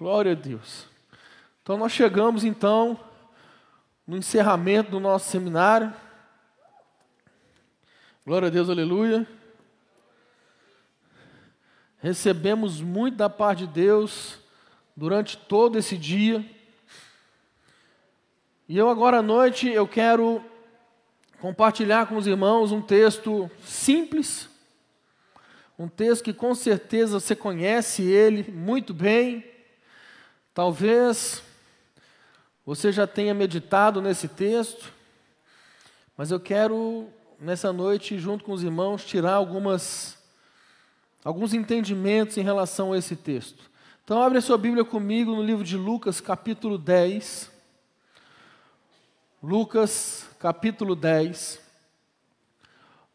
Glória a Deus. Então nós chegamos então no encerramento do nosso seminário. Glória a Deus, aleluia. Recebemos muito da parte de Deus durante todo esse dia. E eu agora à noite eu quero compartilhar com os irmãos um texto simples, um texto que com certeza você conhece ele muito bem. Talvez você já tenha meditado nesse texto, mas eu quero nessa noite, junto com os irmãos, tirar algumas alguns entendimentos em relação a esse texto. Então, abre a sua Bíblia comigo no livro de Lucas, capítulo 10. Lucas, capítulo 10.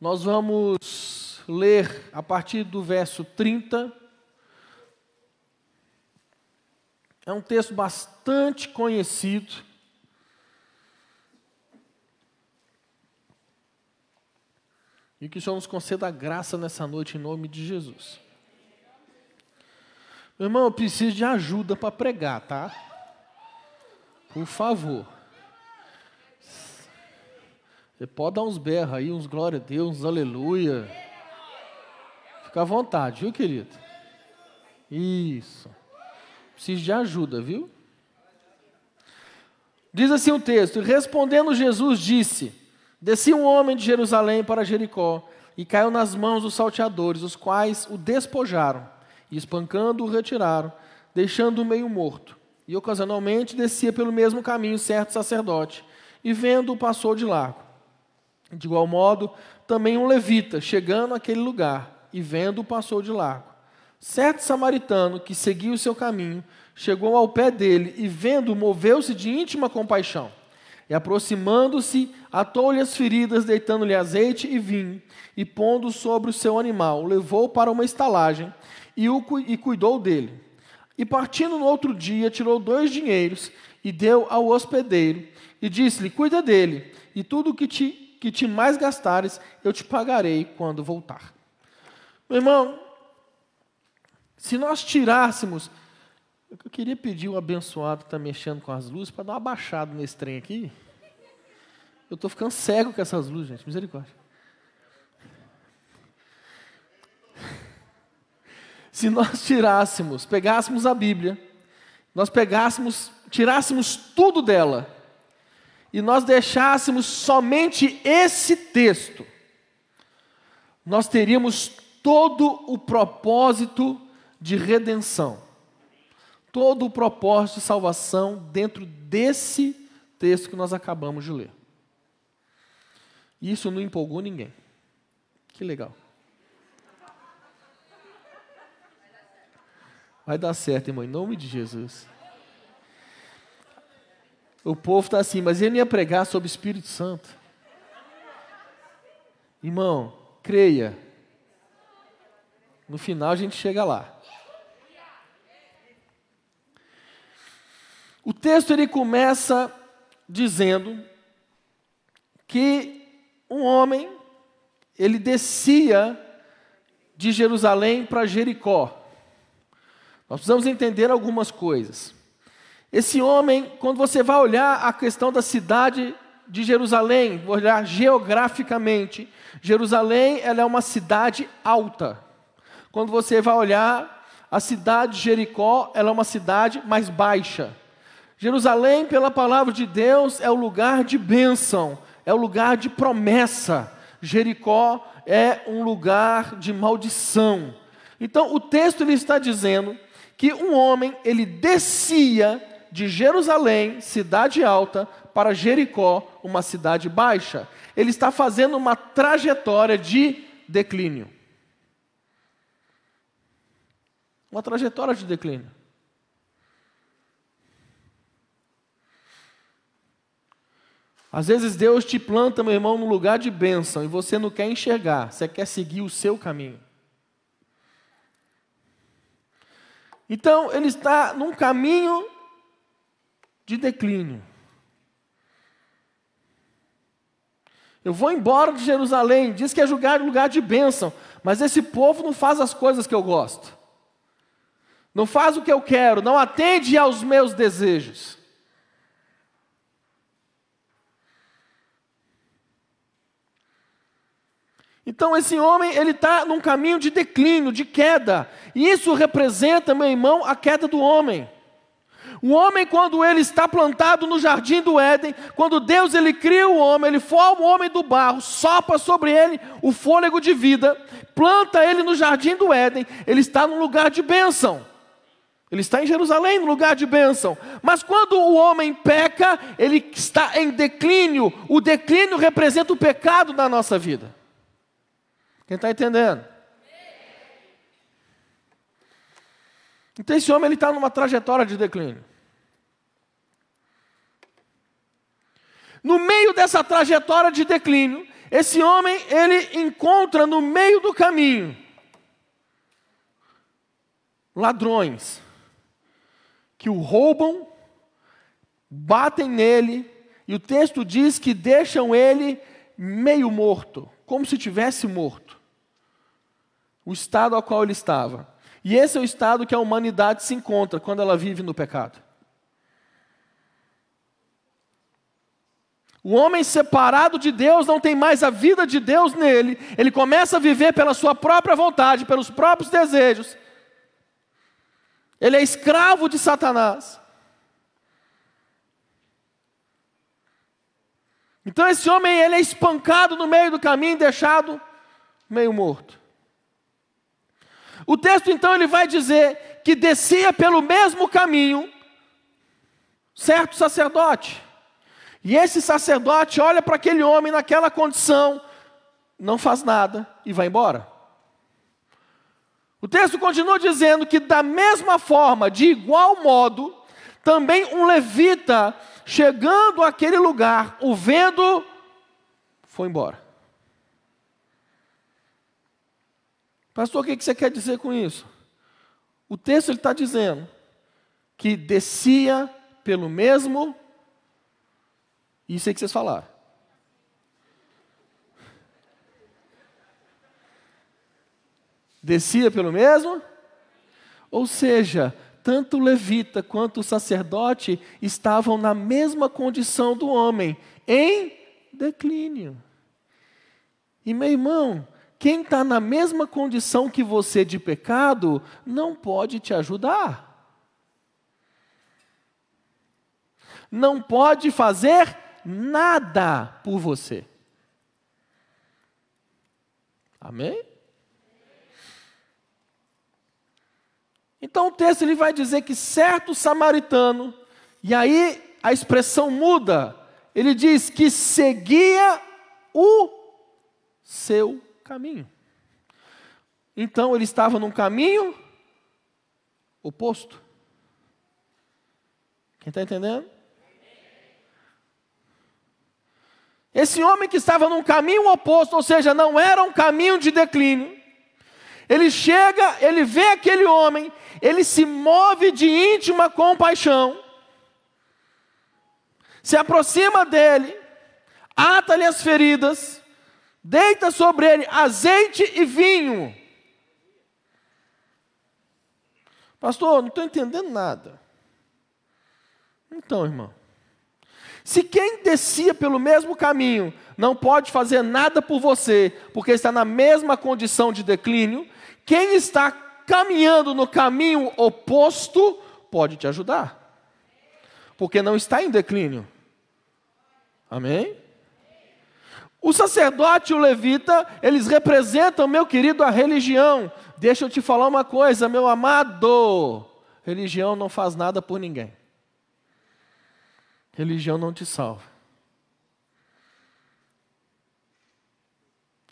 Nós vamos ler a partir do verso 30. É um texto bastante conhecido. E que o Senhor nos conceda graça nessa noite em nome de Jesus. Meu irmão, eu preciso de ajuda para pregar, tá? Por favor. Você pode dar uns berros aí, uns glória a Deus, uns aleluia. Fica à vontade, viu, querido? Isso. Preciso de ajuda, viu? Diz assim o texto: Respondendo Jesus, disse: Descia um homem de Jerusalém para Jericó e caiu nas mãos dos salteadores, os quais o despojaram e, espancando-o, retiraram, deixando-o meio morto. E ocasionalmente descia pelo mesmo caminho certo sacerdote, e vendo-o, passou de largo. De igual modo, também um levita, chegando àquele lugar, e vendo-o, passou de largo. Certo samaritano, que seguia o seu caminho, chegou ao pé dele e, vendo-o, moveu-se de íntima compaixão e aproximando-se, atou-lhe as feridas, deitando-lhe azeite e vinho, e pondo sobre o seu animal, o levou para uma estalagem e, o, e cuidou dele. E partindo no outro dia, tirou dois dinheiros e deu ao hospedeiro, e disse-lhe: Cuida dele, e tudo que te, que te mais gastares, eu te pagarei quando voltar. Meu irmão, se nós tirássemos eu queria pedir o abençoado que está mexendo com as luzes para dar uma baixada nesse trem aqui. Eu estou ficando cego com essas luzes, gente. Misericórdia. Se nós tirássemos, pegássemos a Bíblia, nós pegássemos, tirássemos tudo dela, e nós deixássemos somente esse texto, nós teríamos todo o propósito de redenção todo o propósito de salvação dentro desse texto que nós acabamos de ler. Isso não empolgou ninguém. Que legal. Vai dar certo, irmão, em nome de Jesus. O povo está assim, mas ele ia pregar sobre o Espírito Santo. Irmão, creia. No final a gente chega lá. O texto ele começa dizendo que um homem ele descia de Jerusalém para Jericó. Nós precisamos entender algumas coisas. Esse homem, quando você vai olhar a questão da cidade de Jerusalém, olhar geograficamente, Jerusalém ela é uma cidade alta. Quando você vai olhar a cidade de Jericó, ela é uma cidade mais baixa. Jerusalém, pela palavra de Deus, é o lugar de bênção, é o lugar de promessa. Jericó é um lugar de maldição. Então, o texto ele está dizendo que um homem ele descia de Jerusalém, cidade alta, para Jericó, uma cidade baixa. Ele está fazendo uma trajetória de declínio. Uma trajetória de declínio. Às vezes Deus te planta, meu irmão, num lugar de bênção e você não quer enxergar, você quer seguir o seu caminho. Então, ele está num caminho de declínio. Eu vou embora de Jerusalém, diz que é lugar, lugar de bênção, mas esse povo não faz as coisas que eu gosto. não faz o que eu quero, não atende aos meus desejos. Então esse homem ele está num caminho de declínio, de queda, e isso representa, meu irmão, a queda do homem. O homem, quando ele está plantado no jardim do Éden, quando Deus ele cria o homem, ele forma o homem do barro, sopra sobre ele o fôlego de vida, planta ele no jardim do Éden, ele está num lugar de bênção. Ele está em Jerusalém, no lugar de bênção. Mas quando o homem peca, ele está em declínio. O declínio representa o pecado na nossa vida. Quem está entendendo? Então esse homem ele está numa trajetória de declínio. No meio dessa trajetória de declínio, esse homem ele encontra no meio do caminho ladrões que o roubam, batem nele, e o texto diz que deixam ele meio morto, como se tivesse morto. O estado ao qual ele estava. E esse é o estado que a humanidade se encontra quando ela vive no pecado. O homem separado de Deus não tem mais a vida de Deus nele, ele começa a viver pela sua própria vontade, pelos próprios desejos. Ele é escravo de Satanás. Então esse homem ele é espancado no meio do caminho, deixado meio morto. O texto então ele vai dizer que descia pelo mesmo caminho certo sacerdote. E esse sacerdote olha para aquele homem naquela condição, não faz nada e vai embora. O texto continua dizendo que, da mesma forma, de igual modo, também um levita, chegando àquele lugar, o vendo, foi embora. Pastor, o que você quer dizer com isso? O texto está dizendo que descia pelo mesmo. Isso aí que vocês falaram. Descia pelo mesmo? Ou seja, tanto o levita quanto o sacerdote estavam na mesma condição do homem, em declínio. E meu irmão, quem está na mesma condição que você de pecado não pode te ajudar. Não pode fazer nada por você. Amém? Então o texto ele vai dizer que certo samaritano, e aí a expressão muda, ele diz que seguia o seu caminho. Então ele estava num caminho oposto. Quem está entendendo? Esse homem que estava num caminho oposto, ou seja, não era um caminho de declínio, ele chega, ele vê aquele homem, ele se move de íntima compaixão, se aproxima dele, ata-lhe as feridas, deita sobre ele azeite e vinho. Pastor, não estou entendendo nada. Então, irmão, se quem descia pelo mesmo caminho não pode fazer nada por você, porque está na mesma condição de declínio, quem está caminhando no caminho oposto pode te ajudar, porque não está em declínio. Amém? O sacerdote e o levita, eles representam, meu querido, a religião. Deixa eu te falar uma coisa, meu amado: religião não faz nada por ninguém. Religião não te salva.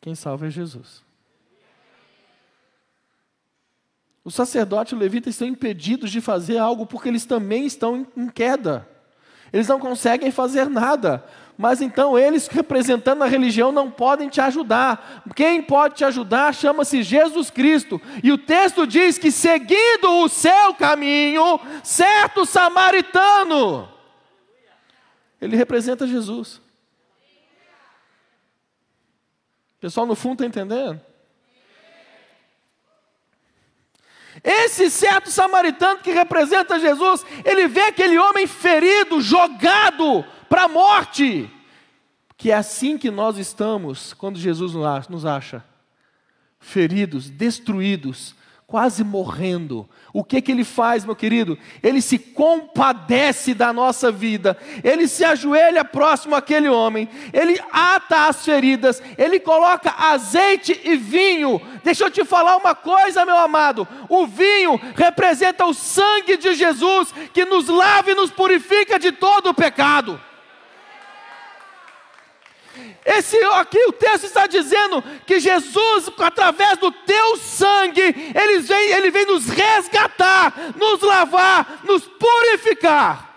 Quem salva é Jesus. O sacerdote e o levita estão impedidos de fazer algo porque eles também estão em queda. Eles não conseguem fazer nada. Mas então eles, representando a religião, não podem te ajudar. Quem pode te ajudar chama-se Jesus Cristo. E o texto diz que, seguindo o seu caminho, certo samaritano, ele representa Jesus. O pessoal no fundo está entendendo? Esse certo samaritano que representa Jesus, ele vê aquele homem ferido, jogado para a morte. Que é assim que nós estamos quando Jesus nos acha feridos, destruídos, quase morrendo. O que que ele faz, meu querido? Ele se compadece da nossa vida. Ele se ajoelha próximo àquele homem. Ele ata as feridas. Ele coloca azeite e vinho. Deixa eu te falar uma coisa, meu amado. O vinho representa o sangue de Jesus que nos lava e nos purifica de todo o pecado. Esse aqui o texto está dizendo que Jesus, através do teu sangue, ele vem, ele vem nos resgatar, nos lavar, nos purificar.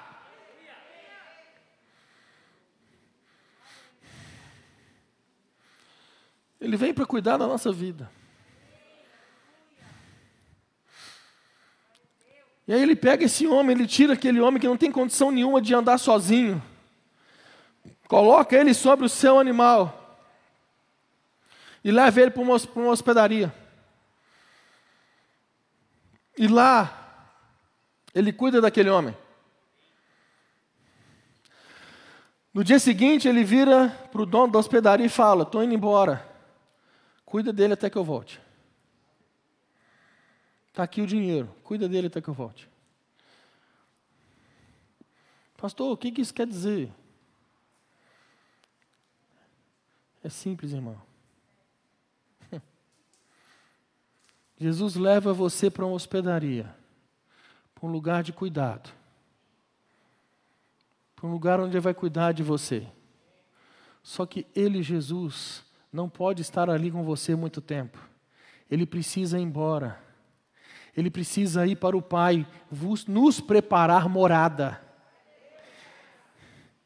Ele vem para cuidar da nossa vida. E aí ele pega esse homem, ele tira aquele homem que não tem condição nenhuma de andar sozinho. Coloca ele sobre o seu animal e leva ele para uma, hospedaria. E lá, ele cuida daquele homem. No dia seguinte, ele vira para o dono da hospedaria e fala: Estou indo embora. Cuida dele até que eu volte. Está aqui o dinheiro. Cuida dele até que eu volte. Pastor, o que isso quer dizer? É simples, irmão. Jesus leva você para uma hospedaria, para um lugar de cuidado, para um lugar onde ele vai cuidar de você. Só que ele, Jesus, não pode estar ali com você muito tempo. Ele precisa ir embora. Ele precisa ir para o Pai, nos preparar morada.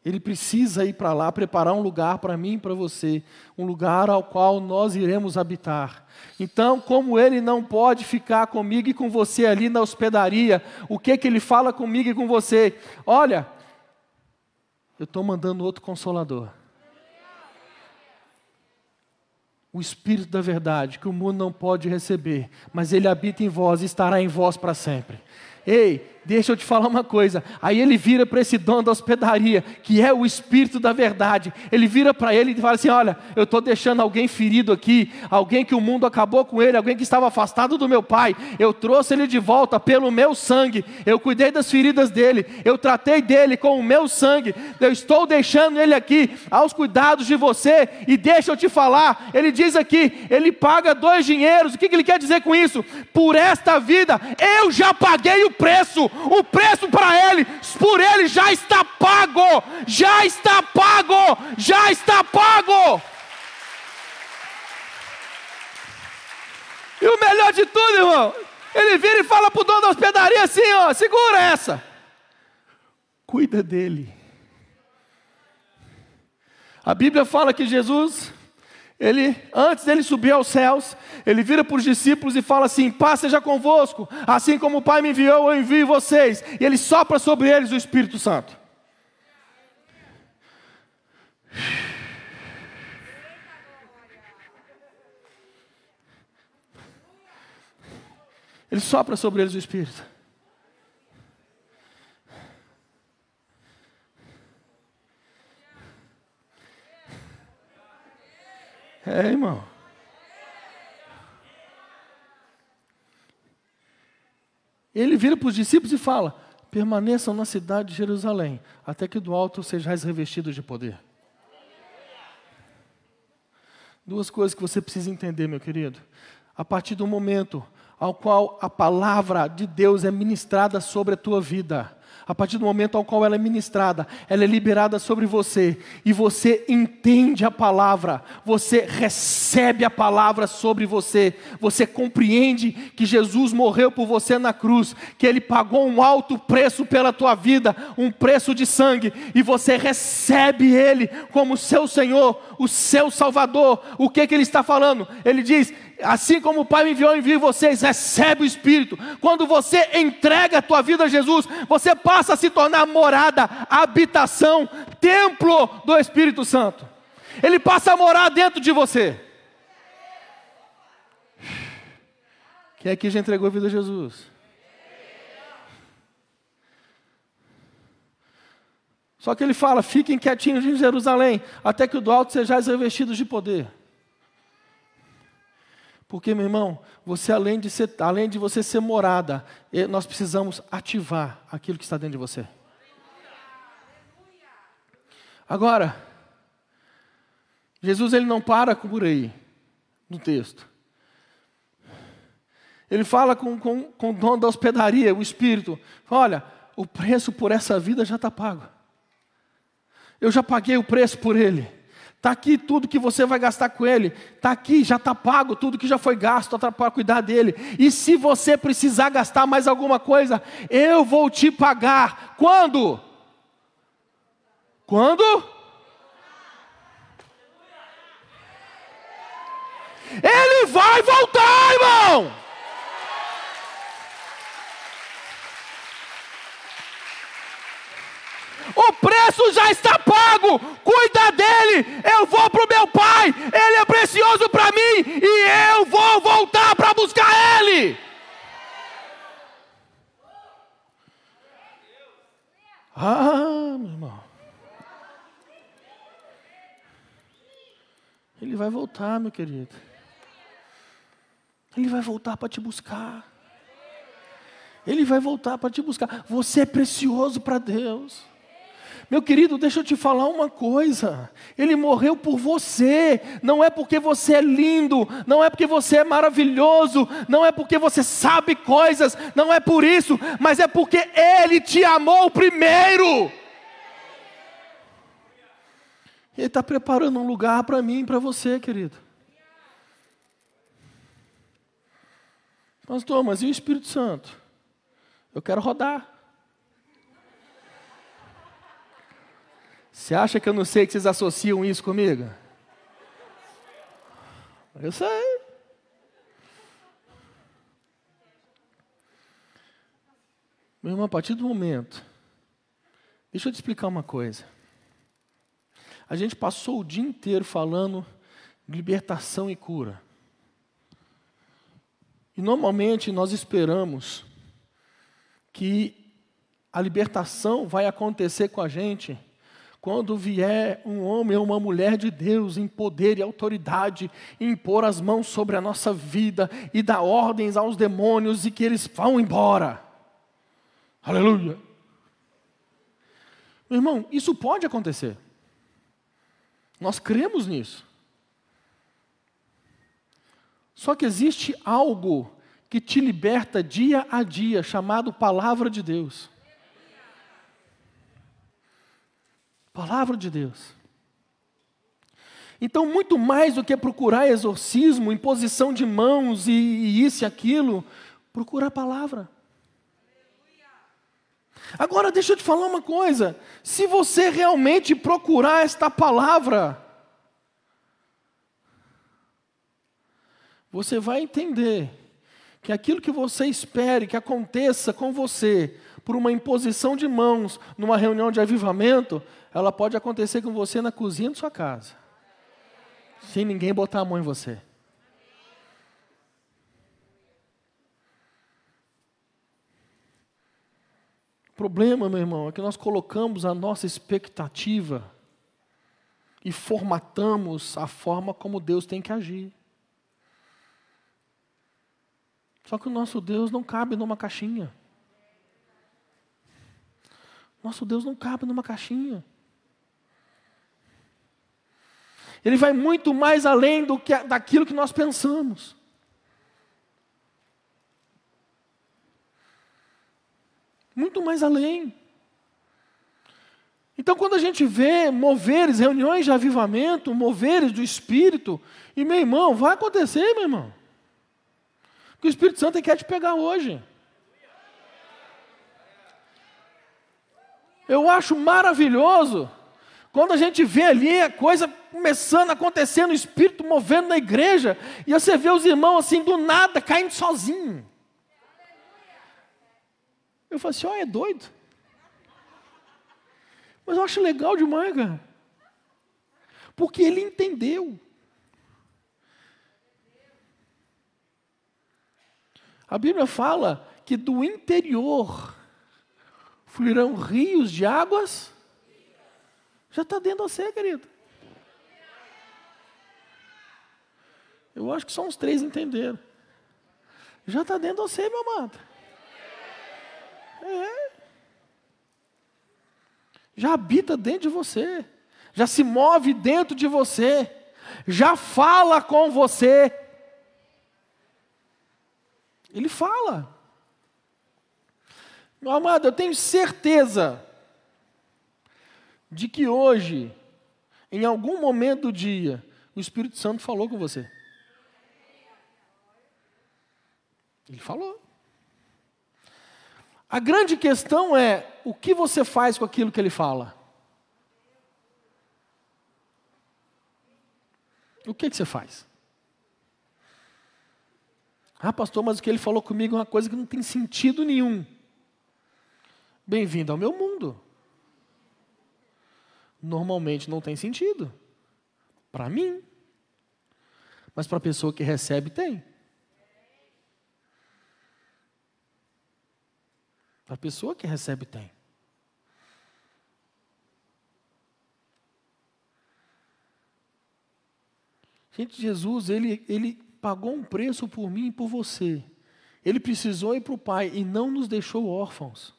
Ele precisa ir para lá, preparar um lugar para mim e para você, um lugar ao qual nós iremos habitar. Então, como ele não pode ficar comigo e com você ali na hospedaria, o que que ele fala comigo e com você? Olha, eu estou mandando outro consolador. O Espírito da Verdade, que o mundo não pode receber, mas ele habita em vós e estará em vós para sempre. Ei, deixa eu te falar uma coisa. Aí ele vira para esse dono da hospedaria, que é o Espírito da verdade. Ele vira para ele e fala assim: Olha, eu estou deixando alguém ferido aqui, alguém que o mundo acabou com ele, alguém que estava afastado do meu pai. Eu trouxe ele de volta pelo meu sangue. Eu cuidei das feridas dele, eu tratei dele com o meu sangue. Eu estou deixando ele aqui aos cuidados de você. E deixa eu te falar: ele diz aqui, ele paga dois dinheiros. O que ele quer dizer com isso? Por esta vida, eu já paguei o preço o preço para ele, por ele já está pago, já está pago, já está pago. E o melhor de tudo, irmão, ele vira e fala para o dono da hospedaria assim: ó, segura essa, cuida dele. A Bíblia fala que Jesus ele, antes dele subir aos céus, ele vira para os discípulos e fala assim: Paz seja convosco, assim como o Pai me enviou, eu envio vocês. E ele sopra sobre eles o Espírito Santo. Ele sopra sobre eles o Espírito. É, irmão. Ele vira para os discípulos e fala: permaneçam na cidade de Jerusalém, até que do alto sejais revestidos de poder. Duas coisas que você precisa entender, meu querido. A partir do momento ao qual a palavra de Deus é ministrada sobre a tua vida, a partir do momento ao qual ela é ministrada, ela é liberada sobre você, e você entende a palavra, você recebe a palavra sobre você, você compreende que Jesus morreu por você na cruz, que Ele pagou um alto preço pela tua vida, um preço de sangue, e você recebe Ele como seu Senhor, o seu Salvador. O que, que Ele está falando? Ele diz: Assim como o Pai me enviou, envio vocês, recebe o Espírito. Quando você entrega a tua vida a Jesus, você passa a se tornar morada, habitação, templo do Espírito Santo. Ele passa a morar dentro de você. Quem aqui já entregou a vida a Jesus? Só que ele fala: fiquem quietinhos em Jerusalém, até que o do alto sejais revestidos de poder. Porque, meu irmão, você além de, ser, além de você ser morada, nós precisamos ativar aquilo que está dentro de você. Agora, Jesus ele não para por aí, no texto. Ele fala com, com, com o dono da hospedaria, o Espírito: Olha, o preço por essa vida já está pago. Eu já paguei o preço por ele. Está aqui tudo que você vai gastar com ele. Está aqui, já está pago tudo que já foi gasto para cuidar dele. E se você precisar gastar mais alguma coisa, eu vou te pagar. Quando? Quando? Ele vai voltar, irmão. O preço já está pago, cuida dele, eu vou para o meu pai, ele é precioso para mim e eu vou voltar para buscar ele. Ah, meu irmão. Ele vai voltar, meu querido. Ele vai voltar para te buscar. Ele vai voltar para te buscar. Você é precioso para Deus. Meu querido, deixa eu te falar uma coisa. Ele morreu por você. Não é porque você é lindo, não é porque você é maravilhoso, não é porque você sabe coisas, não é por isso, mas é porque Ele te amou primeiro. Ele está preparando um lugar para mim e para você, querido. Pastor, mas e o Espírito Santo? Eu quero rodar. Você acha que eu não sei que vocês associam isso comigo? Eu sei. Meu irmão, a partir do momento, deixa eu te explicar uma coisa. A gente passou o dia inteiro falando de libertação e cura. E normalmente nós esperamos que a libertação vai acontecer com a gente quando vier um homem ou uma mulher de Deus em poder e autoridade, impor as mãos sobre a nossa vida e dar ordens aos demônios e que eles vão embora. Aleluia. Meu irmão, isso pode acontecer. Nós cremos nisso. Só que existe algo que te liberta dia a dia, chamado Palavra de Deus. Palavra de Deus. Então, muito mais do que procurar exorcismo, imposição de mãos e, e isso e aquilo, procura a palavra. Agora, deixa eu te falar uma coisa: se você realmente procurar esta palavra, você vai entender que aquilo que você espere que aconteça com você por uma imposição de mãos numa reunião de avivamento, ela pode acontecer com você na cozinha de sua casa, sem ninguém botar a mão em você. O problema, meu irmão, é que nós colocamos a nossa expectativa e formatamos a forma como Deus tem que agir. Só que o nosso Deus não cabe numa caixinha. Nosso Deus não cabe numa caixinha. Ele vai muito mais além do que, daquilo que nós pensamos. Muito mais além. Então, quando a gente vê moveres, reuniões de avivamento, moveres do Espírito, e meu irmão, vai acontecer, meu irmão. Porque o Espírito Santo quer te pegar hoje. Eu acho maravilhoso quando a gente vê ali a coisa começando a acontecer no Espírito, movendo na igreja, e você vê os irmãos assim, do nada, caindo sozinho. Eu falo assim, ó, oh, é doido. Mas eu acho legal demais, cara. Porque ele entendeu. A Bíblia fala que do interior fluirão rios de águas. Já está dentro de você, querido. Eu acho que só uns três entenderam. Já está dentro de você, meu amado. É. Já habita dentro de você. Já se move dentro de você. Já fala com você. Ele fala. Meu amado, eu tenho certeza de que hoje, em algum momento do dia, o Espírito Santo falou com você. Ele falou. A grande questão é o que você faz com aquilo que ele fala. O que, que você faz? Ah, pastor, mas o que ele falou comigo é uma coisa que não tem sentido nenhum. Bem-vindo ao meu mundo. Normalmente não tem sentido. Para mim. Mas para a pessoa que recebe, tem. Para a pessoa que recebe, tem. Gente, Jesus, ele, ele pagou um preço por mim e por você. Ele precisou ir para o Pai e não nos deixou órfãos.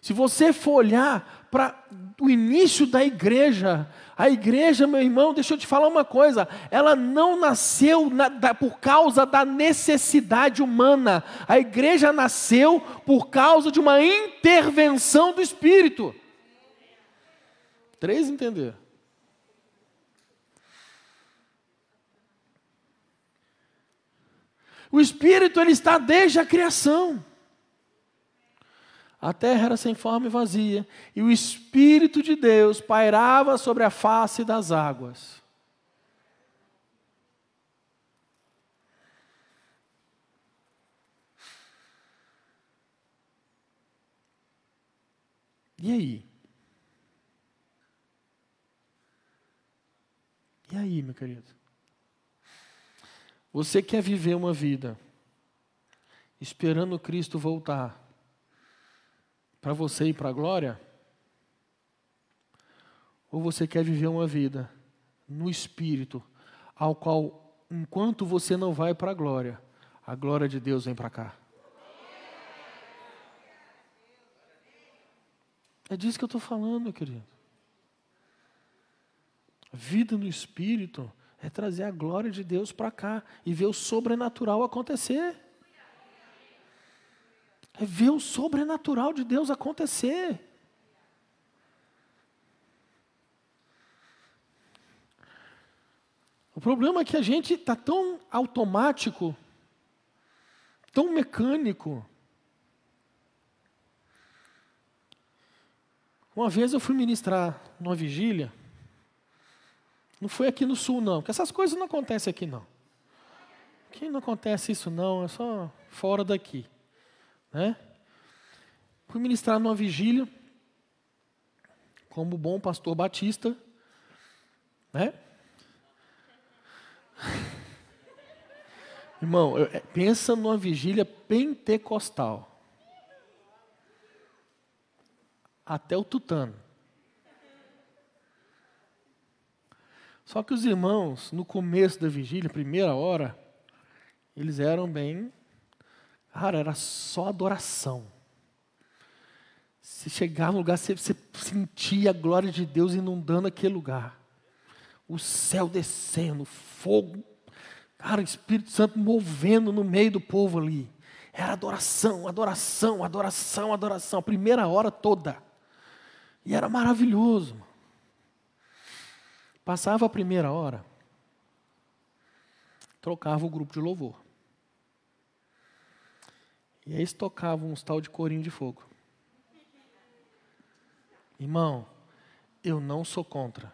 Se você for olhar para o início da igreja, a igreja, meu irmão, deixa eu te falar uma coisa, ela não nasceu na, da, por causa da necessidade humana, a igreja nasceu por causa de uma intervenção do Espírito. Três entender. O Espírito ele está desde a criação. A terra era sem forma e vazia, e o Espírito de Deus pairava sobre a face das águas. E aí? E aí, meu querido? Você quer viver uma vida esperando Cristo voltar? Para você ir para a glória? Ou você quer viver uma vida no espírito, ao qual, enquanto você não vai para a glória, a glória de Deus vem para cá? É disso que eu estou falando, querido. A vida no espírito é trazer a glória de Deus para cá e ver o sobrenatural acontecer é ver o sobrenatural de Deus acontecer. O problema é que a gente está tão automático, tão mecânico. Uma vez eu fui ministrar numa vigília, não foi aqui no sul, não, porque essas coisas não acontecem aqui, não. Aqui não acontece isso, não, é só fora daqui. Né? Fui ministrar numa vigília, como bom pastor batista, né? Irmão, é, pensa numa vigília pentecostal. Até o tutano. Só que os irmãos, no começo da vigília, primeira hora, eles eram bem Cara, era só adoração. Você chegava no lugar, você, você sentia a glória de Deus inundando aquele lugar. O céu descendo, fogo. Cara, o Espírito Santo movendo no meio do povo ali. Era adoração, adoração, adoração, adoração. A primeira hora toda. E era maravilhoso. Passava a primeira hora, trocava o grupo de louvor. E aí eles tocavam uns tal de corinho de fogo. Irmão, eu não sou contra.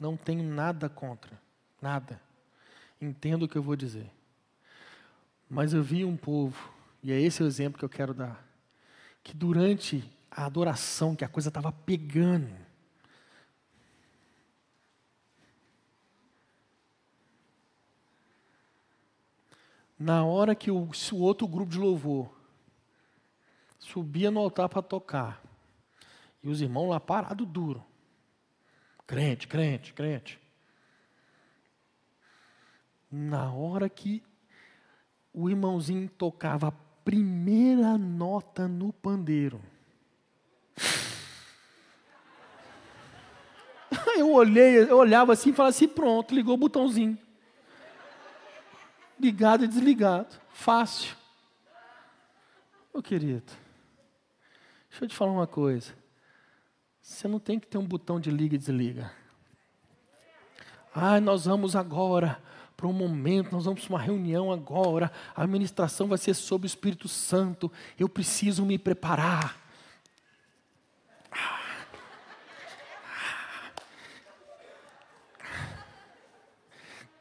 Não tenho nada contra. Nada. Entendo o que eu vou dizer. Mas eu vi um povo, e é esse o exemplo que eu quero dar, que durante a adoração, que a coisa estava pegando, Na hora que o, o outro grupo de louvor subia no altar para tocar, e os irmãos lá parado duro. Crente, crente, crente. Na hora que o irmãozinho tocava a primeira nota no pandeiro. Eu olhei, eu olhava assim e falava assim, pronto, ligou o botãozinho. Ligado e desligado. Fácil. Meu querido, deixa eu te falar uma coisa. Você não tem que ter um botão de liga e desliga. Ah, nós vamos agora para um momento, nós vamos para uma reunião agora, a administração vai ser sobre o Espírito Santo, eu preciso me preparar.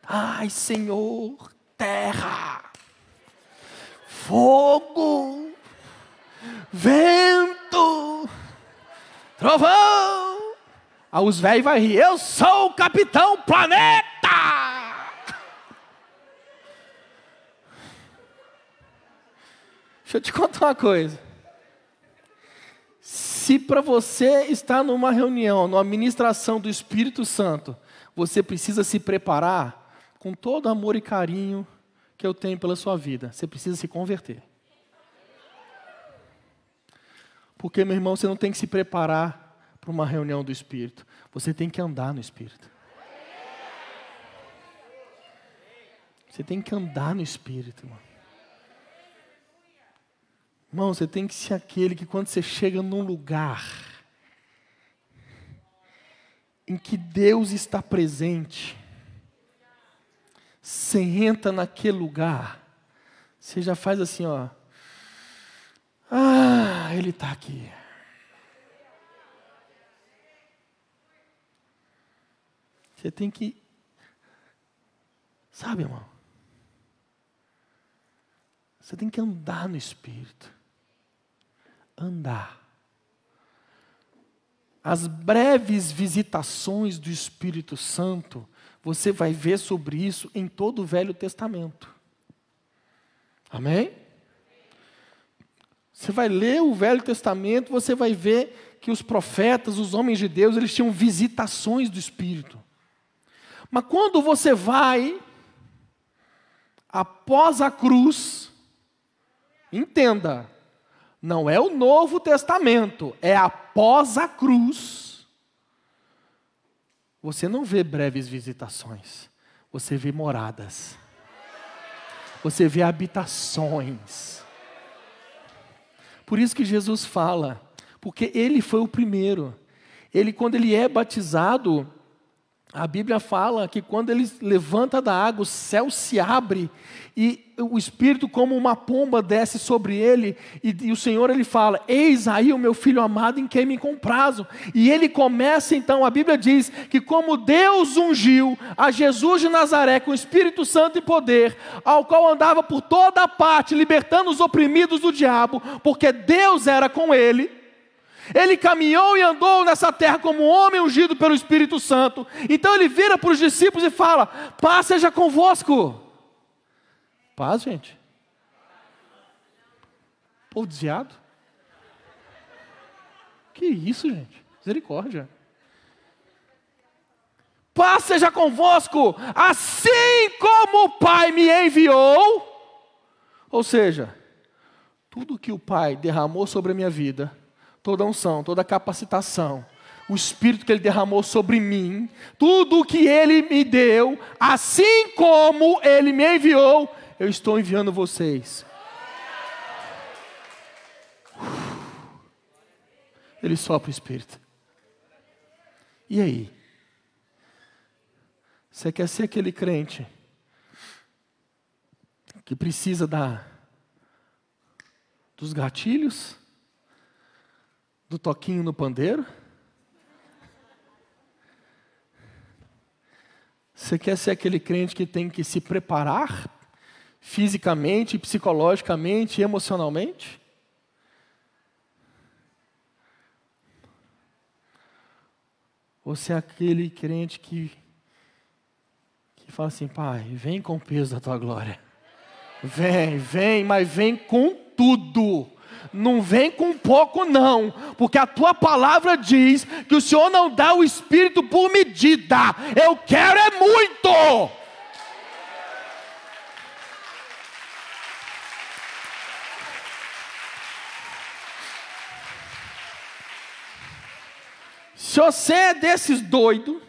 Ai, Senhor, terra, fogo, vento, trovão. Aí os velhos vão rir, eu sou o capitão planeta. Deixa eu te contar uma coisa. Se para você estar numa reunião, numa ministração do Espírito Santo, você precisa se preparar com todo amor e carinho que eu tenho pela sua vida. Você precisa se converter. Porque, meu irmão, você não tem que se preparar para uma reunião do Espírito. Você tem que andar no Espírito. Você tem que andar no Espírito, irmão. Irmão, você tem que ser aquele que quando você chega num lugar em que Deus está presente, você entra naquele lugar, você já faz assim, ó. Ah, ele está aqui. Você tem que. Sabe, irmão? Você tem que andar no Espírito. Andar. As breves visitações do Espírito Santo você vai ver sobre isso em todo o Velho Testamento. Amém? Você vai ler o Velho Testamento, você vai ver que os profetas, os homens de Deus, eles tinham visitações do Espírito. Mas quando você vai após a cruz, entenda, não é o Novo Testamento, é após a cruz você não vê breves visitações, você vê moradas, você vê habitações. Por isso que Jesus fala, porque ele foi o primeiro. Ele, quando ele é batizado, a Bíblia fala que quando ele levanta da água, o céu se abre e o Espírito, como uma pomba, desce sobre ele. E, e, o Senhor ele fala: Eis aí o meu filho amado em quem me comprazo. E ele começa então, a Bíblia diz que, como Deus ungiu a Jesus de Nazaré com o Espírito Santo e poder, ao qual andava por toda parte, libertando os oprimidos do diabo, porque Deus era com ele. Ele caminhou e andou nessa terra como um homem ungido pelo Espírito Santo. Então ele vira para os discípulos e fala: Paz seja convosco. Paz, gente. Povo desviado. Que isso, gente? Misericórdia. Paz seja convosco, assim como o Pai me enviou. Ou seja, tudo que o Pai derramou sobre a minha vida toda a unção, toda a capacitação, o Espírito que Ele derramou sobre mim, tudo o que Ele me deu, assim como Ele me enviou, eu estou enviando vocês. Ele sopra o Espírito. E aí? Você quer ser aquele crente que precisa da, dos gatilhos? Do toquinho no pandeiro? Você quer ser aquele crente que tem que se preparar fisicamente, psicologicamente, emocionalmente? Ou você é aquele crente que, que fala assim, pai, vem com o peso da tua glória. Vem, vem, mas vem com tudo. Não vem com pouco, não, porque a tua palavra diz que o Senhor não dá o espírito por medida. Eu quero é muito. Se você é desses doido,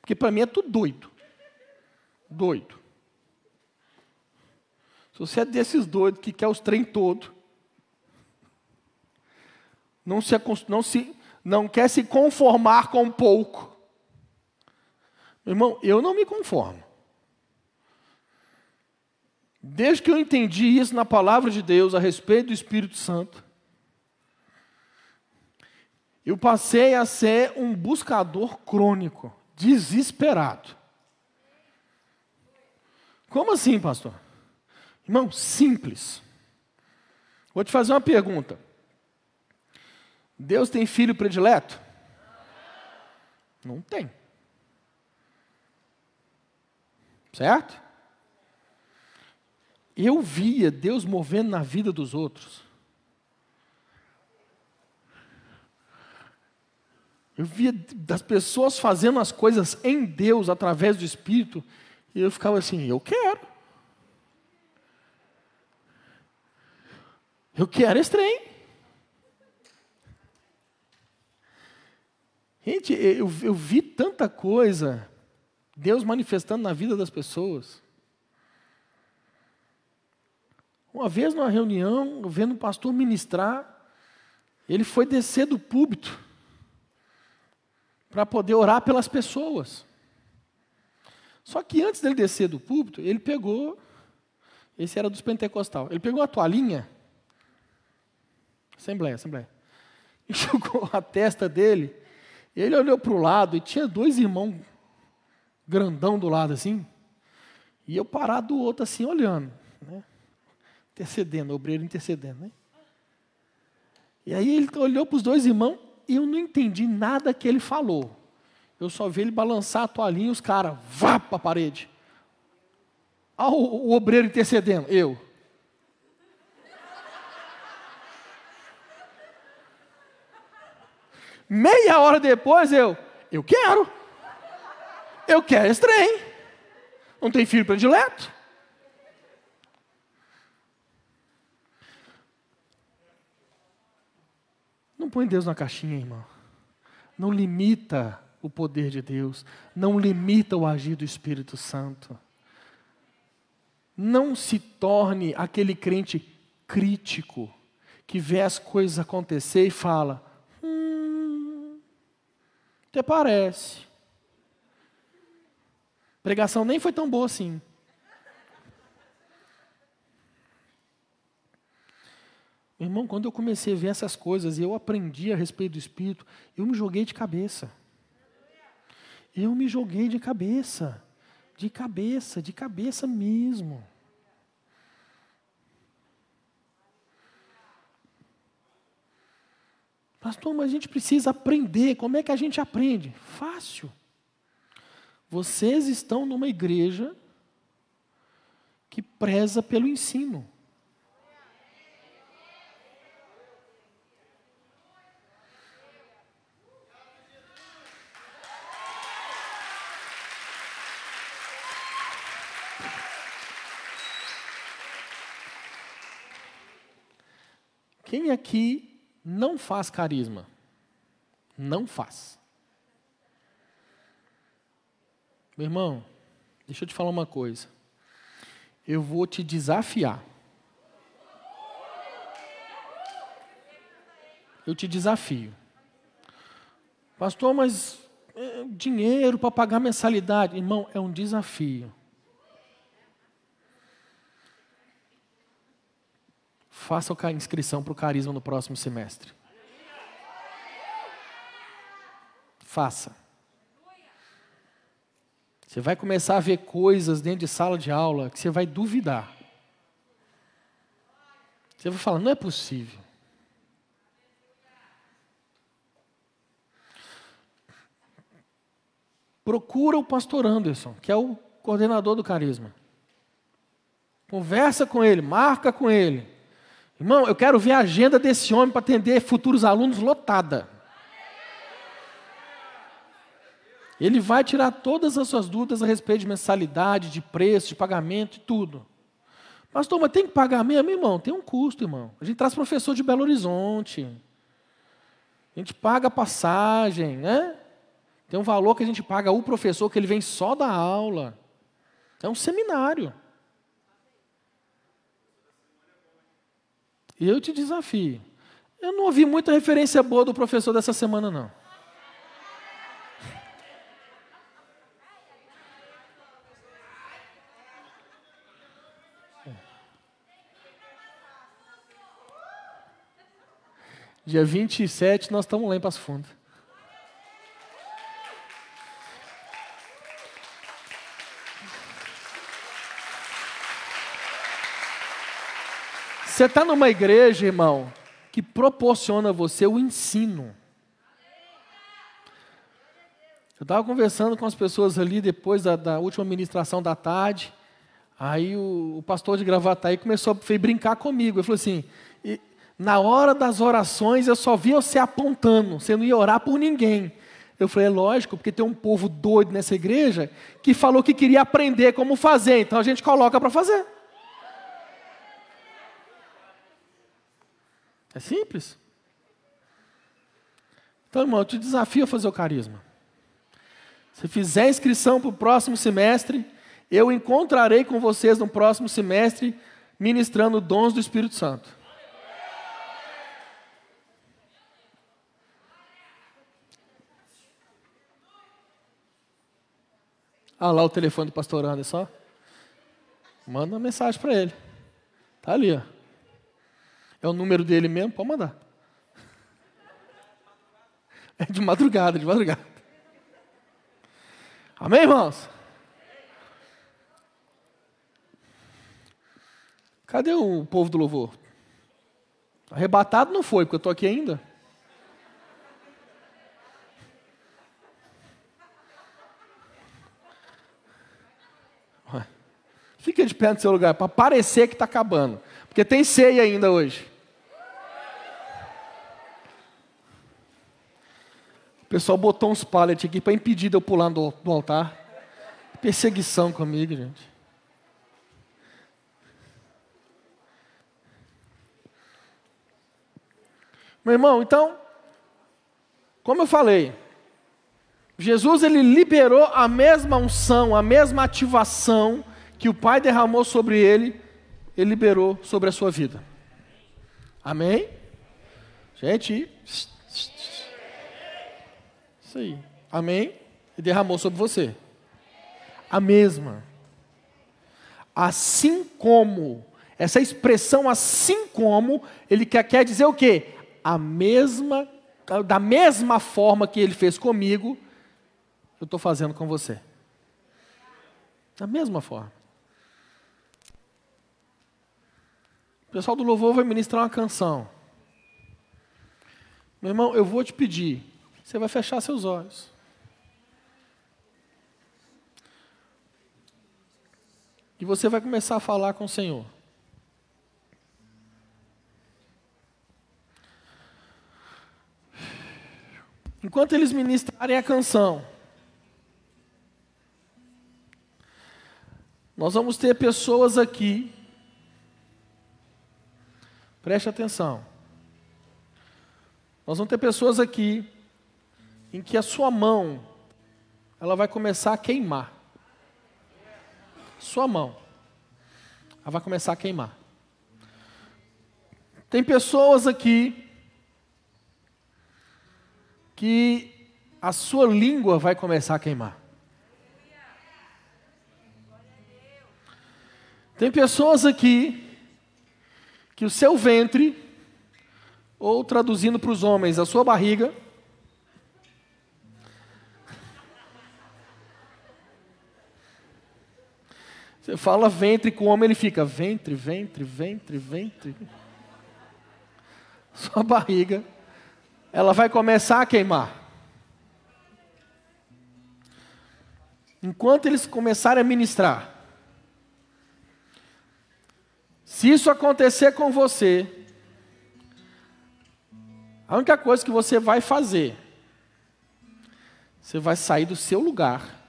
porque para mim é tudo doido. Doido. Se você é desses doidos que quer os trem todo, não se, não se não quer se conformar com pouco. Meu irmão, eu não me conformo. Desde que eu entendi isso na palavra de Deus a respeito do Espírito Santo, eu passei a ser um buscador crônico, desesperado. Como assim, pastor? Irmão, simples. Vou te fazer uma pergunta. Deus tem filho predileto? Não tem. Certo? Eu via Deus movendo na vida dos outros. Eu via das pessoas fazendo as coisas em Deus através do Espírito, e eu ficava assim: eu quero. Eu quero esse trem. Gente, eu, eu vi tanta coisa, Deus manifestando na vida das pessoas. Uma vez numa reunião, vendo um pastor ministrar, ele foi descer do púlpito para poder orar pelas pessoas. Só que antes dele descer do púlpito, ele pegou, esse era dos pentecostal, ele pegou a toalhinha Assembleia, assembleia. Enxugou a testa dele. Ele olhou para o lado e tinha dois irmãos grandão do lado assim. E eu parado do outro assim, olhando. Né? Intercedendo, obreiro intercedendo. Né? E aí ele olhou para os dois irmãos e eu não entendi nada que ele falou. Eu só vi ele balançar a toalhinha e os caras, vá para a parede. Ah, o, o obreiro intercedendo, eu. Meia hora depois eu, eu quero. Eu quero esse trem. Não tem filho predileto? Não põe Deus na caixinha, irmão. Não limita o poder de Deus. Não limita o agir do Espírito Santo. Não se torne aquele crente crítico que vê as coisas acontecer e fala: até parece. A pregação nem foi tão boa assim. Meu irmão, quando eu comecei a ver essas coisas e eu aprendi a respeito do Espírito, eu me joguei de cabeça. Eu me joguei de cabeça. De cabeça, de cabeça mesmo. Pastor, mas a gente precisa aprender. Como é que a gente aprende? Fácil. Vocês estão numa igreja que preza pelo ensino. Quem aqui não faz carisma. Não faz. Meu irmão, deixa eu te falar uma coisa. Eu vou te desafiar. Eu te desafio. Pastor, mas é, dinheiro para pagar mensalidade. Irmão, é um desafio. Faça a inscrição para o carisma no próximo semestre. Faça. Você vai começar a ver coisas dentro de sala de aula que você vai duvidar. Você vai falar, não é possível. Procura o pastor Anderson, que é o coordenador do carisma. Conversa com ele, marca com ele. Irmão, eu quero ver a agenda desse homem para atender futuros alunos lotada. Ele vai tirar todas as suas dúvidas a respeito de mensalidade, de preço, de pagamento e tudo. Pastor, mas tem que pagar mesmo, irmão? Tem um custo, irmão. A gente traz professor de Belo Horizonte. A gente paga passagem, né? Tem um valor que a gente paga o professor que ele vem só da aula. É um seminário. E eu te desafio. Eu não ouvi muita referência boa do professor dessa semana, não. Dia 27 nós estamos lá em Passo Fundo. Você está numa igreja, irmão, que proporciona a você o ensino. Eu estava conversando com as pessoas ali depois da, da última ministração da tarde. Aí o, o pastor de Gravataí começou a brincar comigo. Ele falou assim: na hora das orações eu só via você apontando, você não ia orar por ninguém. Eu falei, é lógico, porque tem um povo doido nessa igreja que falou que queria aprender como fazer, então a gente coloca para fazer. É simples. Então, irmão, eu te desafio a fazer o carisma. Se fizer inscrição para o próximo semestre, eu encontrarei com vocês no próximo semestre ministrando dons do Espírito Santo. Ah lá o telefone do pastor Anderson. Manda uma mensagem para ele. Tá ali, ó. É o número dele mesmo, pode mandar. É de madrugada, de madrugada. Amém, irmãos? Cadê o povo do louvor? Arrebatado não foi, porque eu estou aqui ainda. Fica de pé no seu lugar, para parecer que está acabando. Porque tem ceia ainda hoje. O pessoal botou uns pallets aqui para impedir de eu pular do, do altar. Perseguição comigo, gente. Meu irmão, então, como eu falei, Jesus ele liberou a mesma unção, a mesma ativação que o Pai derramou sobre ele, ele liberou sobre a sua vida. Amém? Gente, isso aí. Amém? E derramou sobre você. A mesma. Assim como, essa expressão assim como, ele quer, quer dizer o quê? A mesma, da mesma forma que ele fez comigo, eu estou fazendo com você. Da mesma forma. O pessoal do louvor vai ministrar uma canção. Meu irmão, eu vou te pedir, você vai fechar seus olhos. E você vai começar a falar com o Senhor. Enquanto eles ministrarem a canção, nós vamos ter pessoas aqui Preste atenção. Nós vamos ter pessoas aqui em que a sua mão ela vai começar a queimar. Sua mão. Ela vai começar a queimar. Tem pessoas aqui que a sua língua vai começar a queimar. Tem pessoas aqui que o seu ventre, ou traduzindo para os homens, a sua barriga, Você fala ventre com o homem, ele fica ventre, ventre, ventre, ventre. Sua barriga, ela vai começar a queimar. Enquanto eles começarem a ministrar, Se isso acontecer com você, a única coisa que você vai fazer, você vai sair do seu lugar,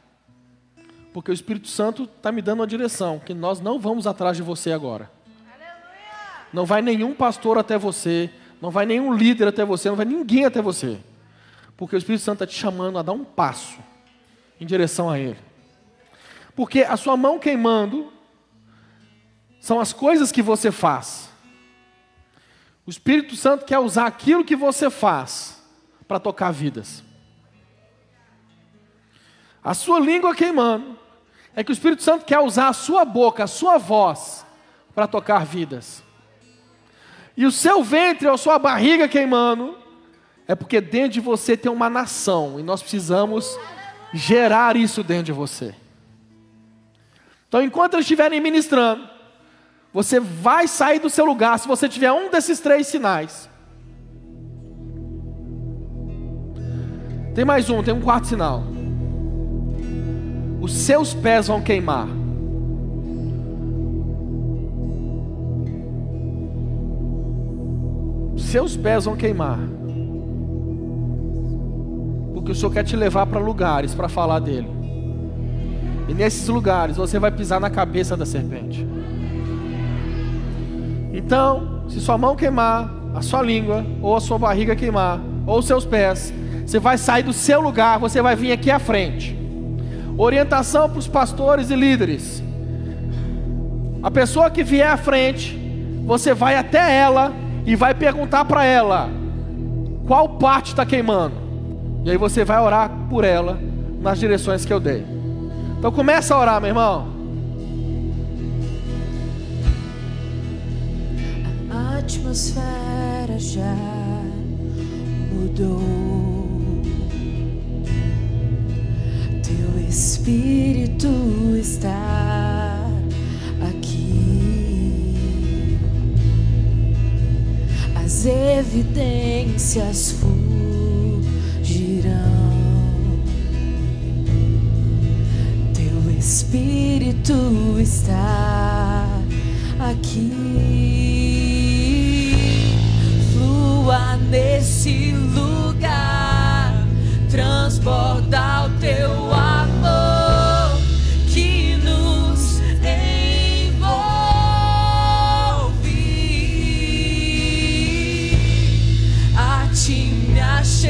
porque o Espírito Santo está me dando uma direção, que nós não vamos atrás de você agora. Não vai nenhum pastor até você, não vai nenhum líder até você, não vai ninguém até você. Porque o Espírito Santo está te chamando a dar um passo em direção a Ele. Porque a sua mão queimando são as coisas que você faz. O Espírito Santo quer usar aquilo que você faz para tocar vidas. A sua língua queimando é que o Espírito Santo quer usar a sua boca, a sua voz para tocar vidas. E o seu ventre ou a sua barriga queimando é porque dentro de você tem uma nação e nós precisamos gerar isso dentro de você. Então, enquanto eles estiverem ministrando, você vai sair do seu lugar se você tiver um desses três sinais. Tem mais um, tem um quarto sinal. Os seus pés vão queimar. Os seus pés vão queimar. Porque o Senhor quer te levar para lugares para falar dele. E nesses lugares você vai pisar na cabeça da serpente. Então, se sua mão queimar, a sua língua, ou a sua barriga queimar, ou os seus pés, você vai sair do seu lugar, você vai vir aqui à frente. Orientação para os pastores e líderes. A pessoa que vier à frente, você vai até ela e vai perguntar para ela qual parte está queimando. E aí você vai orar por ela nas direções que eu dei. Então começa a orar, meu irmão. atmosfera já mudou. Espírito está aqui. As evidências fugirão. Teu espírito está aqui nesse lugar, transborda o teu amor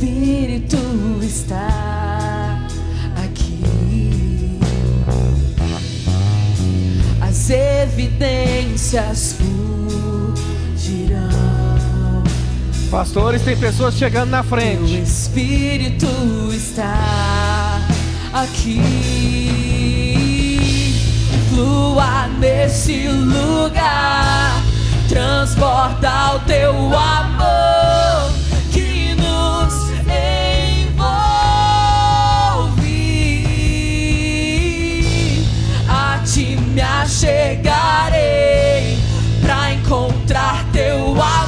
espírito está aqui. As evidências fugirão. Pastores, tem pessoas chegando na frente. Teu espírito está aqui flua nesse lugar, transborda o teu amor me achegarei pra encontrar teu amor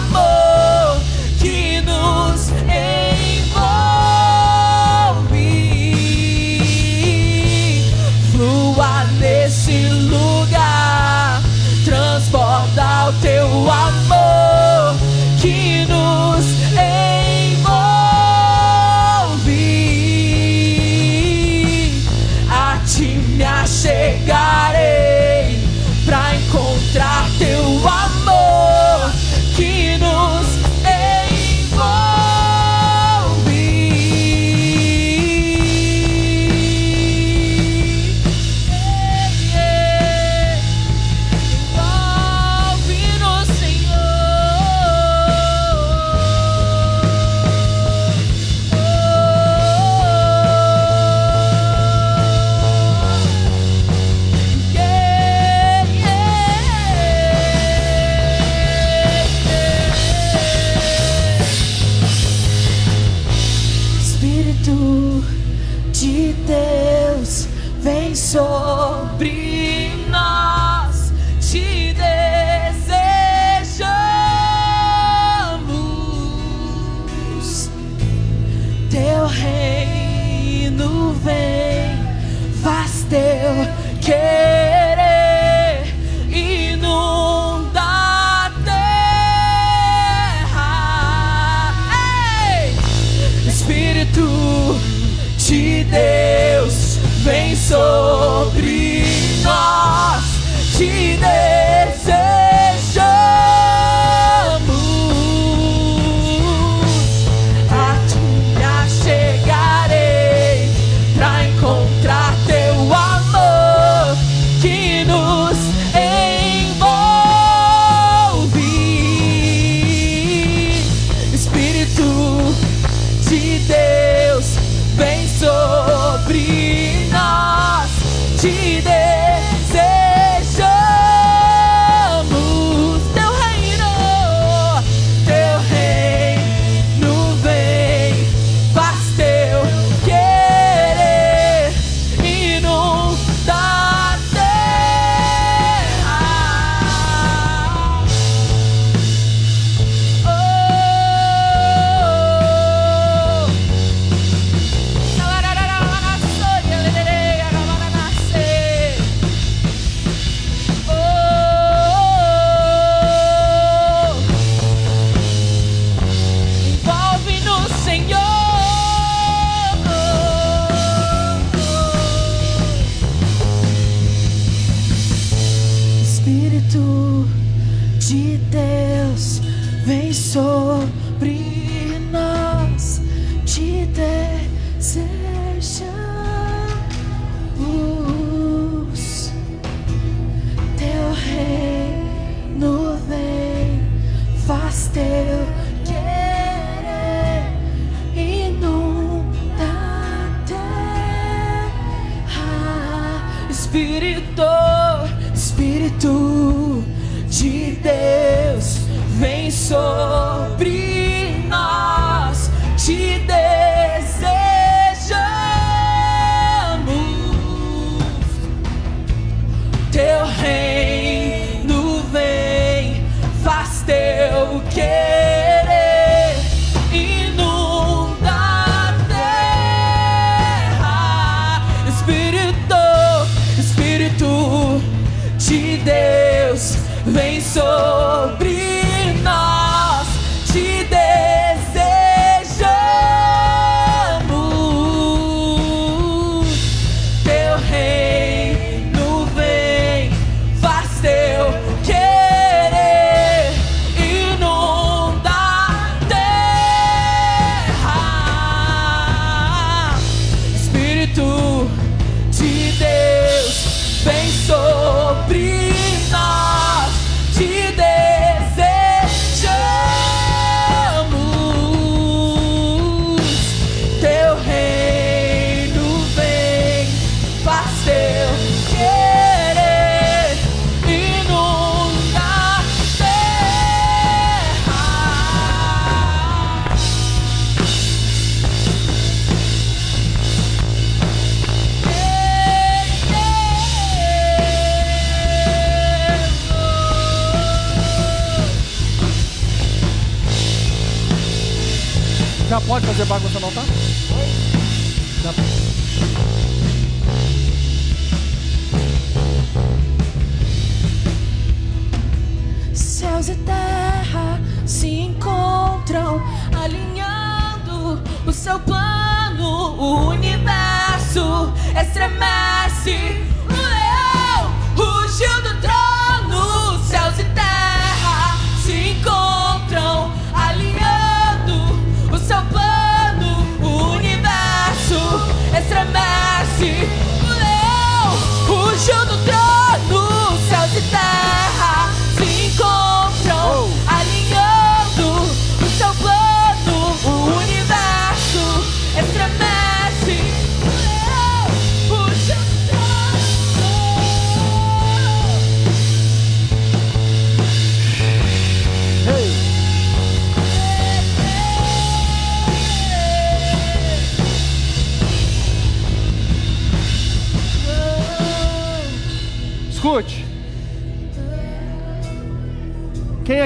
teu querer,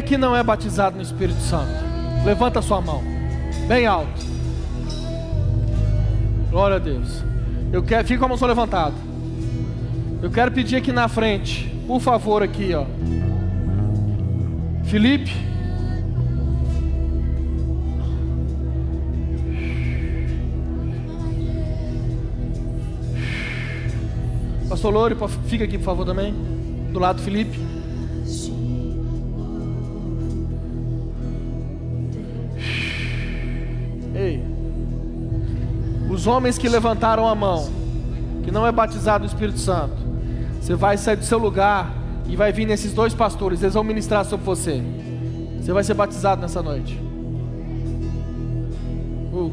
aqui não é batizado no Espírito Santo? Levanta sua mão. Bem alto. Glória a Deus. Eu quero, fica com a mão só levantada. Eu quero pedir aqui na frente, por favor, aqui, ó. Felipe. Pastor Louro, fica aqui, por favor, também. Do lado do Felipe. Homens que levantaram a mão, que não é batizado no Espírito Santo, você vai sair do seu lugar e vai vir nesses dois pastores, eles vão ministrar sobre você. Você vai ser batizado nessa noite. Uh.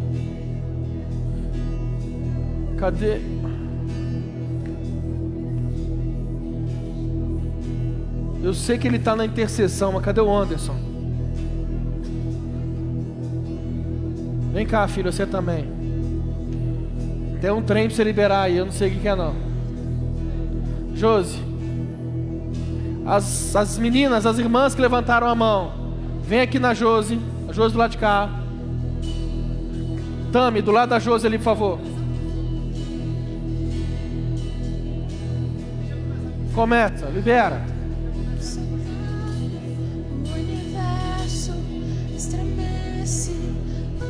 Cadê? Eu sei que ele está na intercessão, mas cadê o Anderson? Vem cá, filho, você também. Tem um trem para você liberar aí, eu não sei o que, que é não. Josi. As, as meninas, as irmãs que levantaram a mão. Vem aqui na Josi. A Josi do lado de cá. Tami, do lado da Josi ali, por favor. Começa, libera.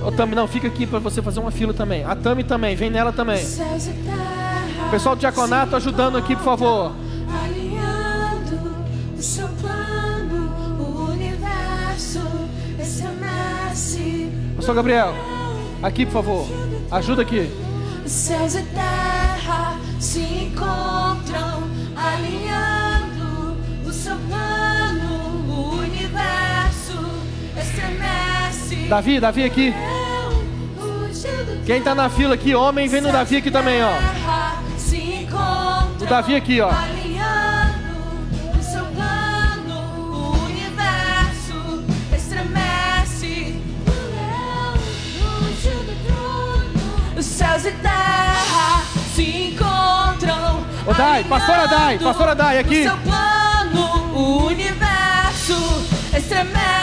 Ô Tami, não, fica aqui para você fazer uma fila também. A Tami também, vem nela também. Pessoal do diaconato ajudando aqui, por favor. Alinhando o seu plano, o universo estremece. Pastor Gabriel, aqui, por favor. Ajuda aqui. Céus e terra se encontram Davi, Davi aqui. Quem está na fila aqui, homem, vem no Davi aqui também, ó. O Davi aqui, ó. céus e terra se encontram. Ô Dai, pastora Dai, pastora Dai, aqui. Seu plano, o universo estremece.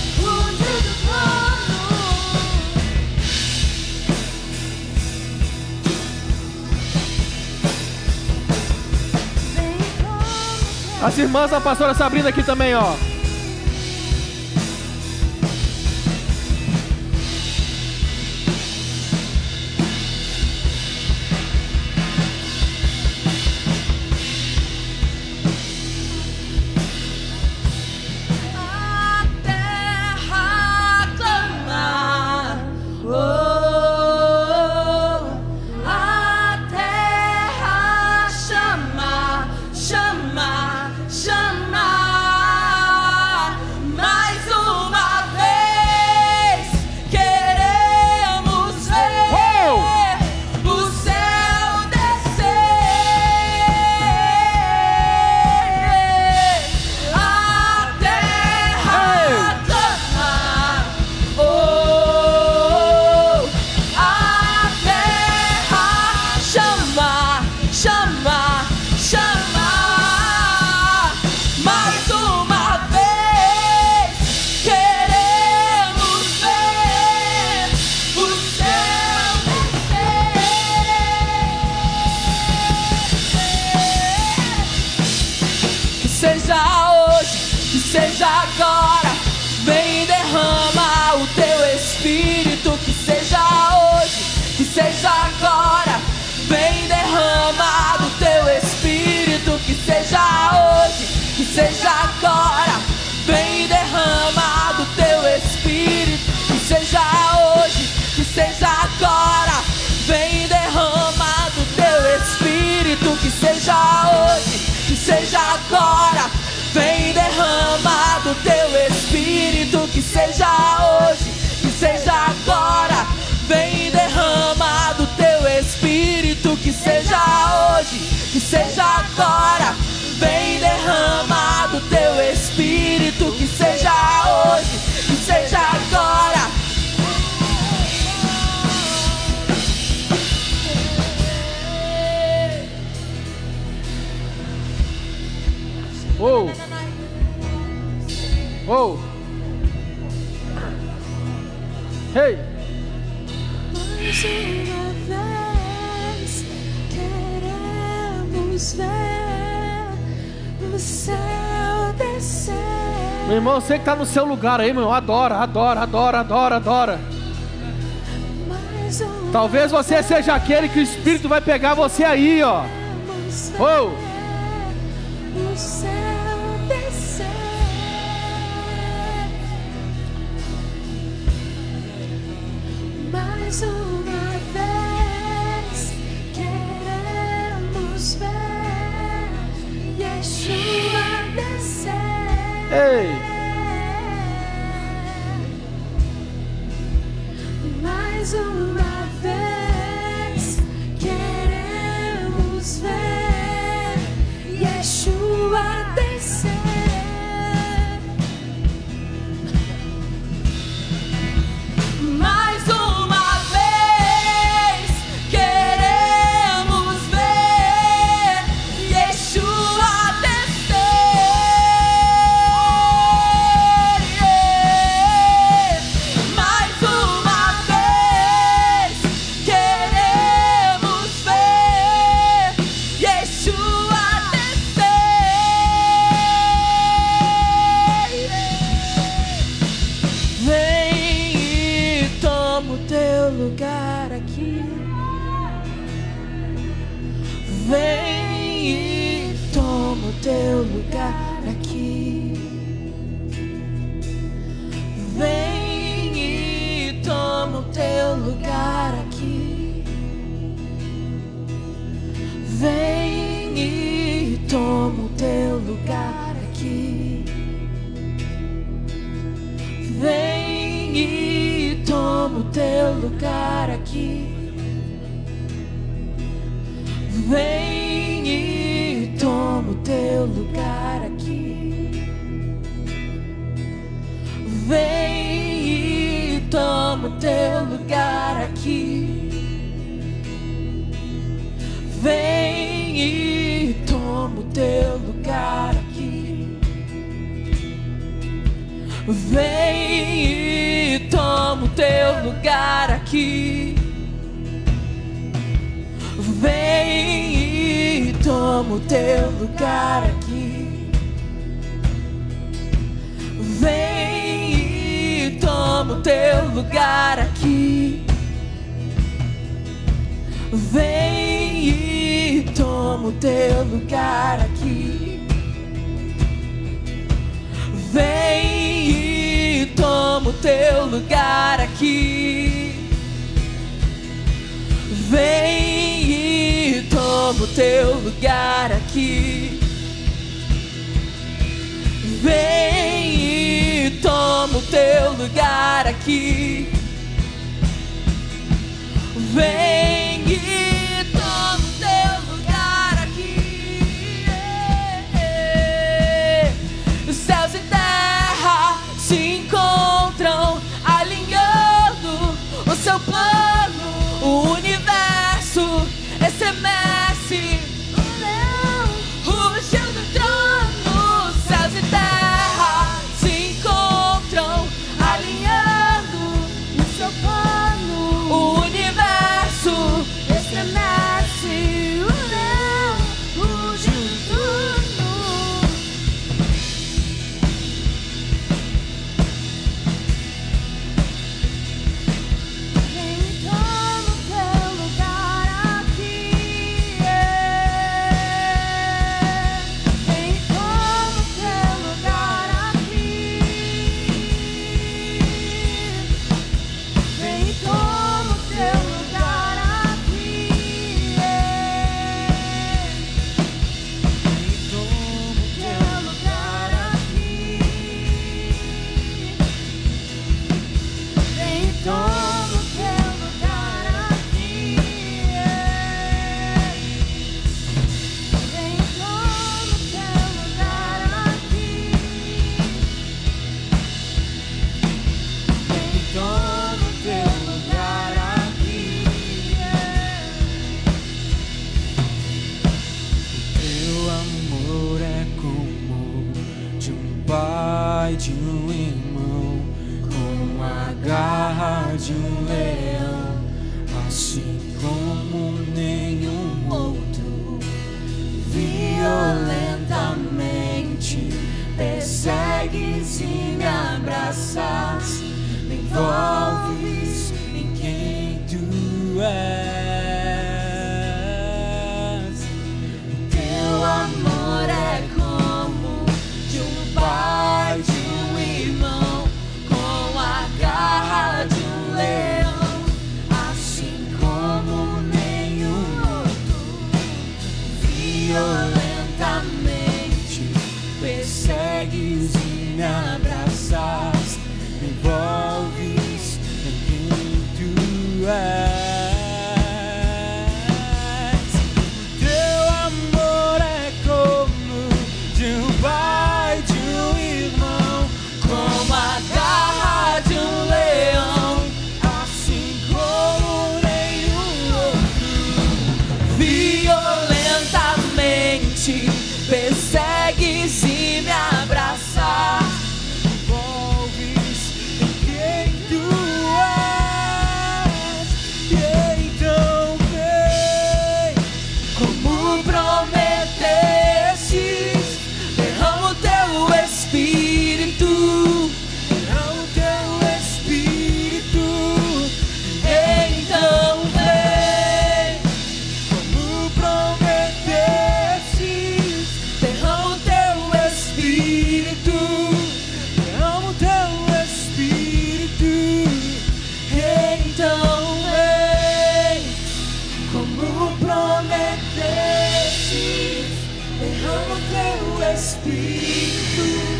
As irmãs da pastora Sabrina aqui também, ó. seu lugar aí, meu. Adora, adora, adora, adora, adora. Talvez você seja aquele que o Espírito vai pegar você aí, ó. Oh. Teu espírito,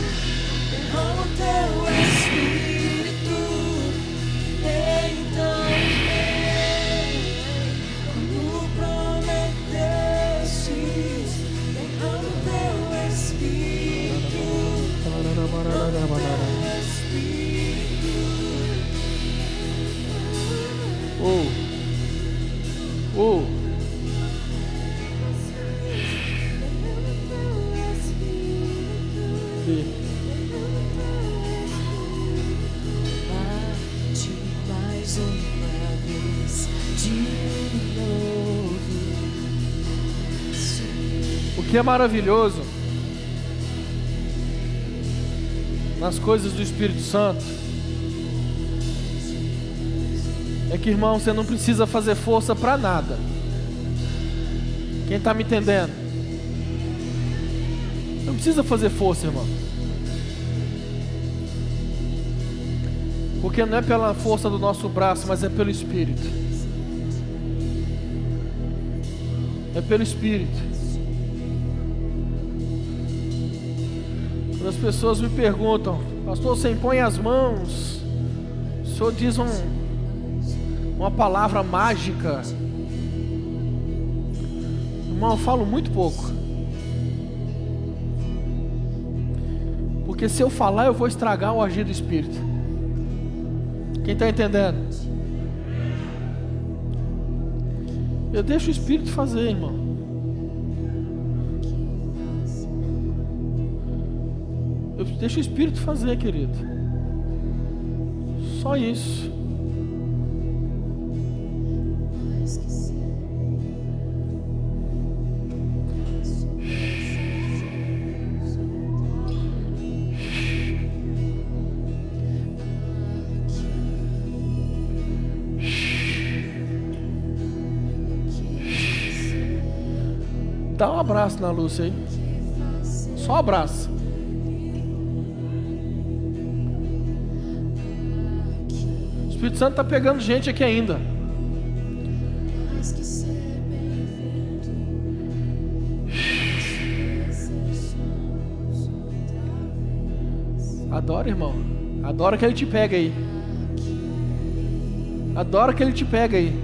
que é maravilhoso nas coisas do Espírito Santo é que, irmão, você não precisa fazer força para nada. Quem está me entendendo? Não precisa fazer força, irmão. Porque não é pela força do nosso braço, mas é pelo Espírito. É pelo Espírito. As pessoas me perguntam, pastor, você impõe as mãos, o senhor diz um, uma palavra mágica. Irmão, eu falo muito pouco. Porque se eu falar, eu vou estragar o agir do Espírito. Quem está entendendo? Eu deixo o Espírito fazer, irmão. Eu deixo o Espírito fazer, querido. Só isso. Dá um abraço na Lúcia aí. Só um abraço. Espírito Santo está pegando gente aqui ainda. Adora, irmão. Adora que ele te pega aí. Adora que ele te pega aí.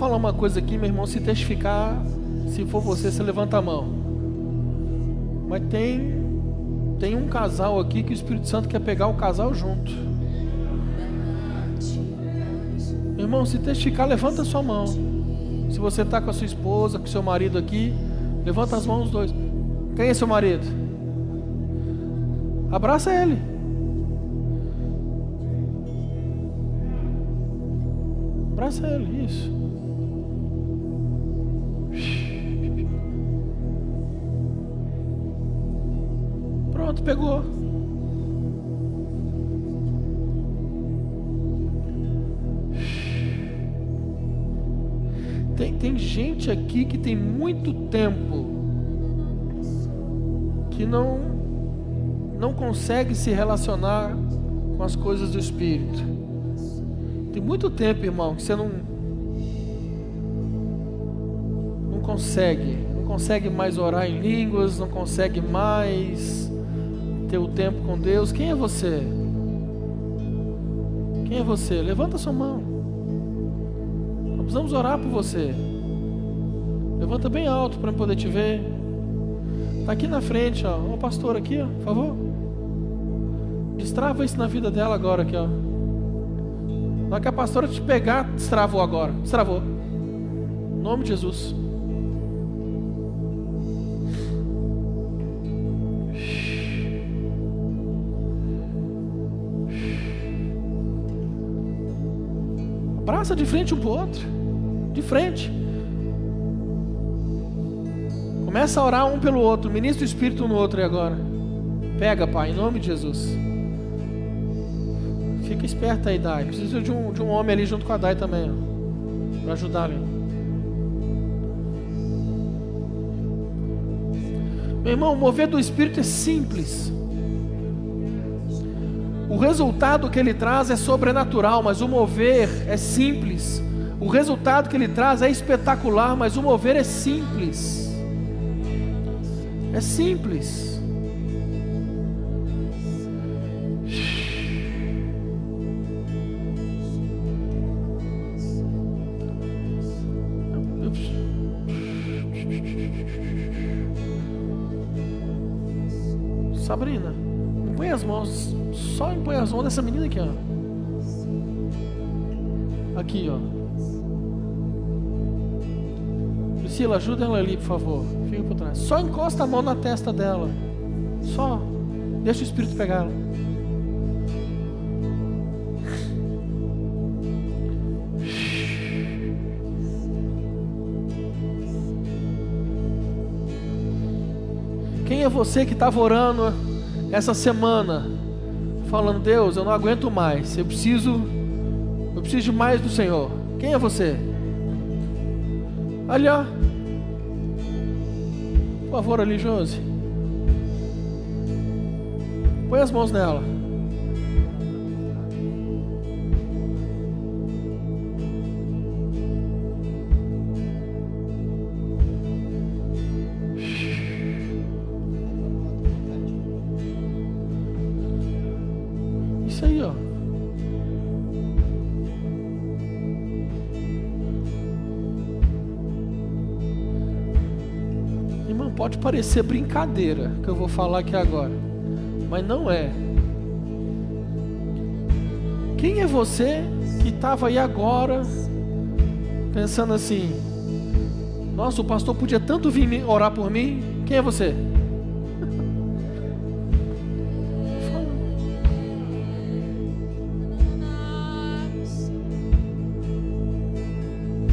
Falar uma coisa aqui, meu irmão, se testificar, se for você, você levanta a mão. Mas tem tem um casal aqui que o Espírito Santo quer pegar o casal junto. Meu irmão, se testificar, levanta a sua mão. Se você está com a sua esposa, com seu marido aqui, levanta as mãos os dois. Quem é seu marido? Abraça ele. Abraça ele, isso. Aqui que tem muito tempo que não não consegue se relacionar com as coisas do Espírito. Tem muito tempo, irmão, que você não não consegue, não consegue mais orar em línguas, não consegue mais ter o tempo com Deus. Quem é você? Quem é você? Levanta sua mão. Nós precisamos orar por você. Levanta bem alto para poder te ver. Está aqui na frente, ó. O pastor aqui, ó, por favor. Destrava isso na vida dela agora aqui, ó. Na hora que a pastora te pegar, destravou agora. Destravou. Em nome de Jesus. Abraça de frente um para o outro. De frente. Começa a orar um pelo outro. Ministra o Espírito no outro aí agora. Pega, Pai, em nome de Jesus. Fica esperto aí, Dai. Precisa de um, de um homem ali junto com a Dai também. Para ajudar ali. Meu irmão, mover do Espírito é simples. O resultado que ele traz é sobrenatural, mas o mover é simples. O resultado que ele traz é espetacular, mas o mover é simples. É simples. Sabrina, põe as mãos, só põe as mãos dessa menina aqui, ó. Aqui, ó. Priscila, ajuda ela ali, por favor. Por trás. Só encosta a mão na testa dela. Só. Deixa o Espírito pegar ela. Quem é você que estava orando essa semana, falando, Deus, eu não aguento mais, eu preciso, eu preciso de mais do Senhor. Quem é você? Ó. Por favor, ali, Josi. Põe as mãos nela. Parecer brincadeira que eu vou falar aqui agora, mas não é. Quem é você que estava aí agora pensando assim: Nossa, o pastor podia tanto vir orar por mim? Quem é você?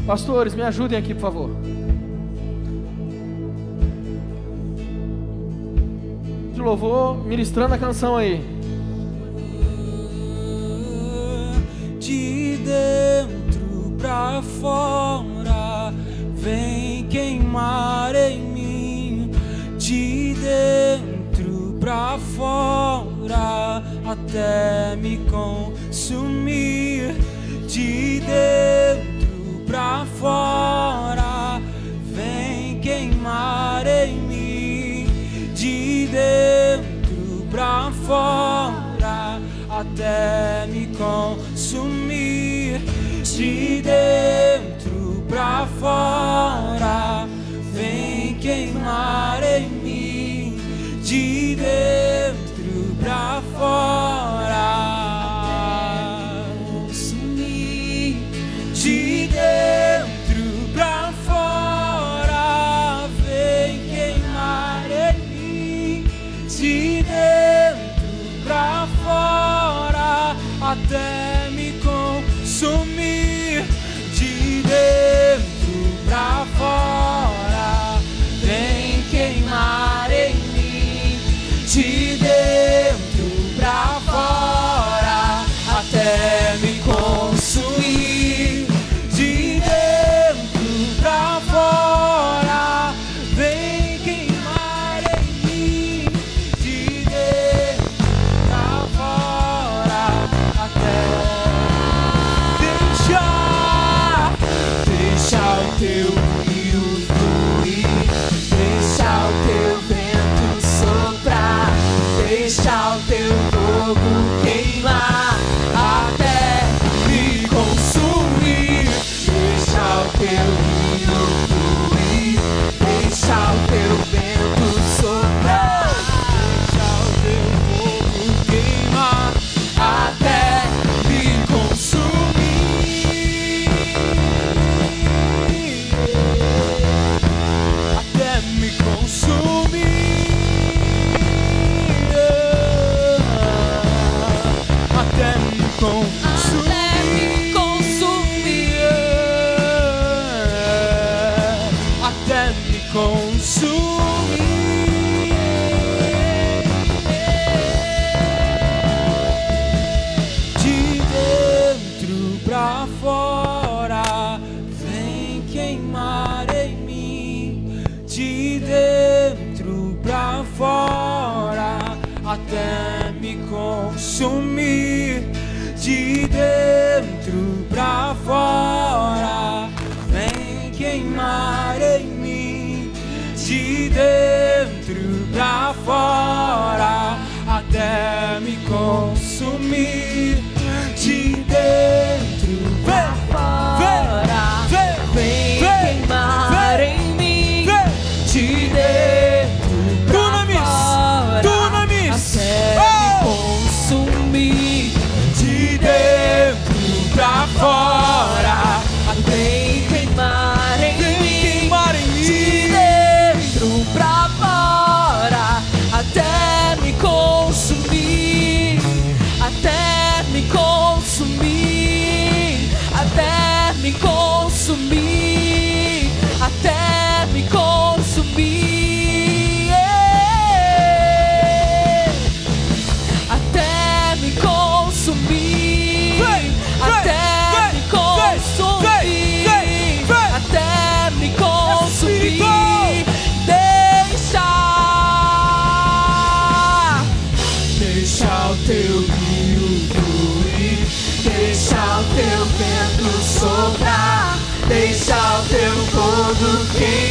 Pastores, me ajudem aqui, por favor. Louvor, ministrando a canção aí. de dentro pra fora, vem queimar em mim, de dentro pra fora, até me consumir, de dentro pra fora, dentro pra fora até me consumir. De dentro pra fora vem queimar em mim. De dentro pra fora.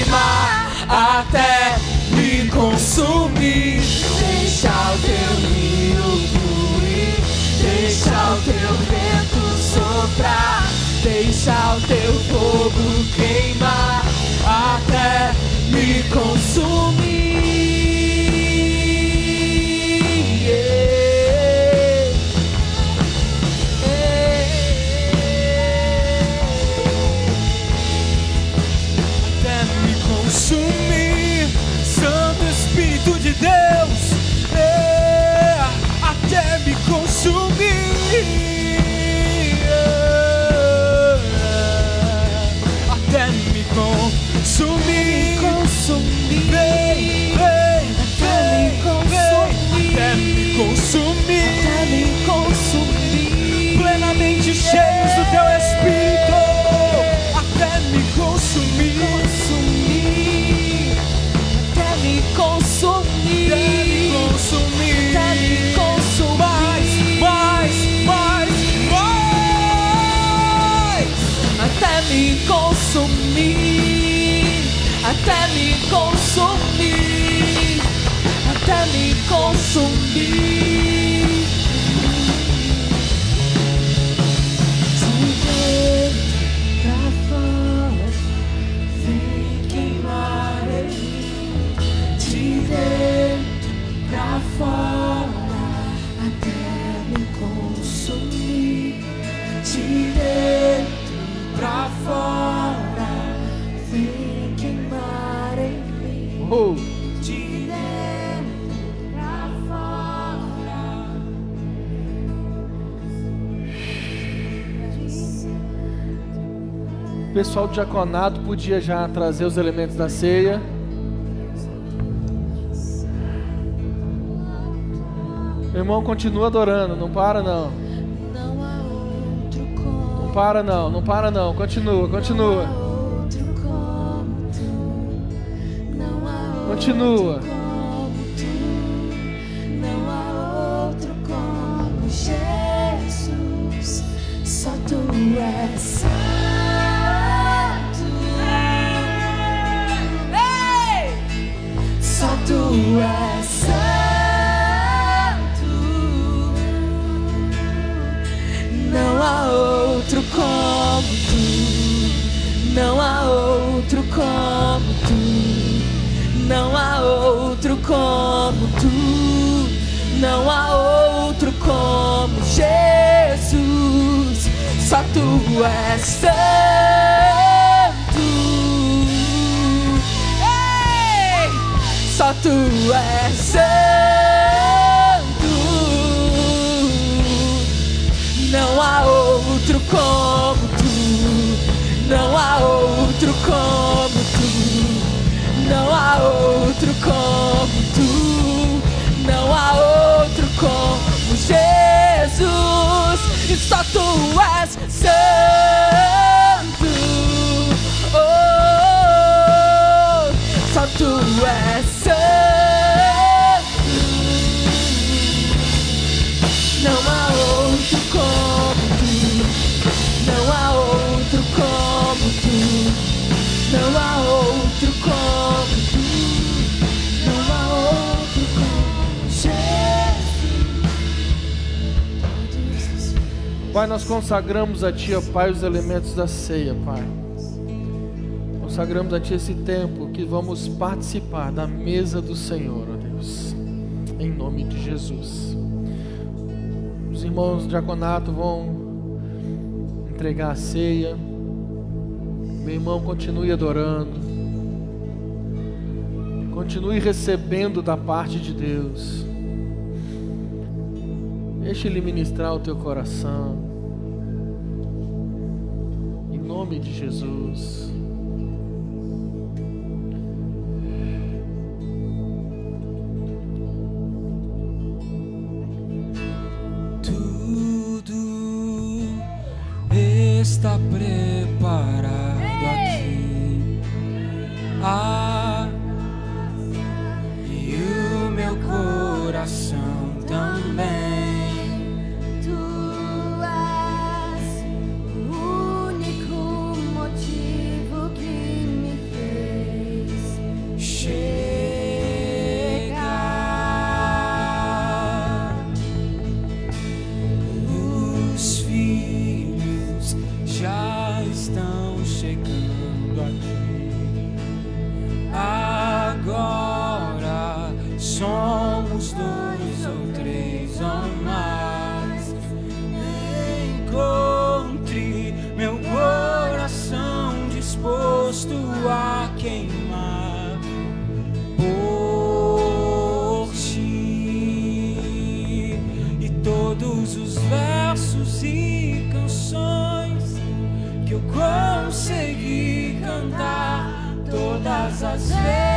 queimar até me consumir. Deixa o teu rio fluir, deixa o teu vento soprar, deixa o teu fogo queimar. Pessoal do diaconato podia já trazer os elementos da ceia. Meu irmão continua adorando, não para não. Não para não, não para não. Continua, continua. Não como tu. Não há outro como tu. Não há outro como tu. Não há outro como Jesus. Só tu és santo. Ei! Só tu és santo. Não há outro como como tu. Não há outro como tu. Não há outro como Jesus. E só tu és santo. Pai, nós consagramos a Ti, ó Pai, os elementos da ceia, Pai. Consagramos a Ti esse tempo que vamos participar da mesa do Senhor, ó Deus. Em nome de Jesus. Os irmãos do diaconato vão entregar a ceia. Meu irmão, continue adorando. Continue recebendo da parte de Deus. Deixe Ele ministrar o teu coração. Em nome de Jesus. Tudo está preparado aqui. Ah, consegui cantar todas as vezes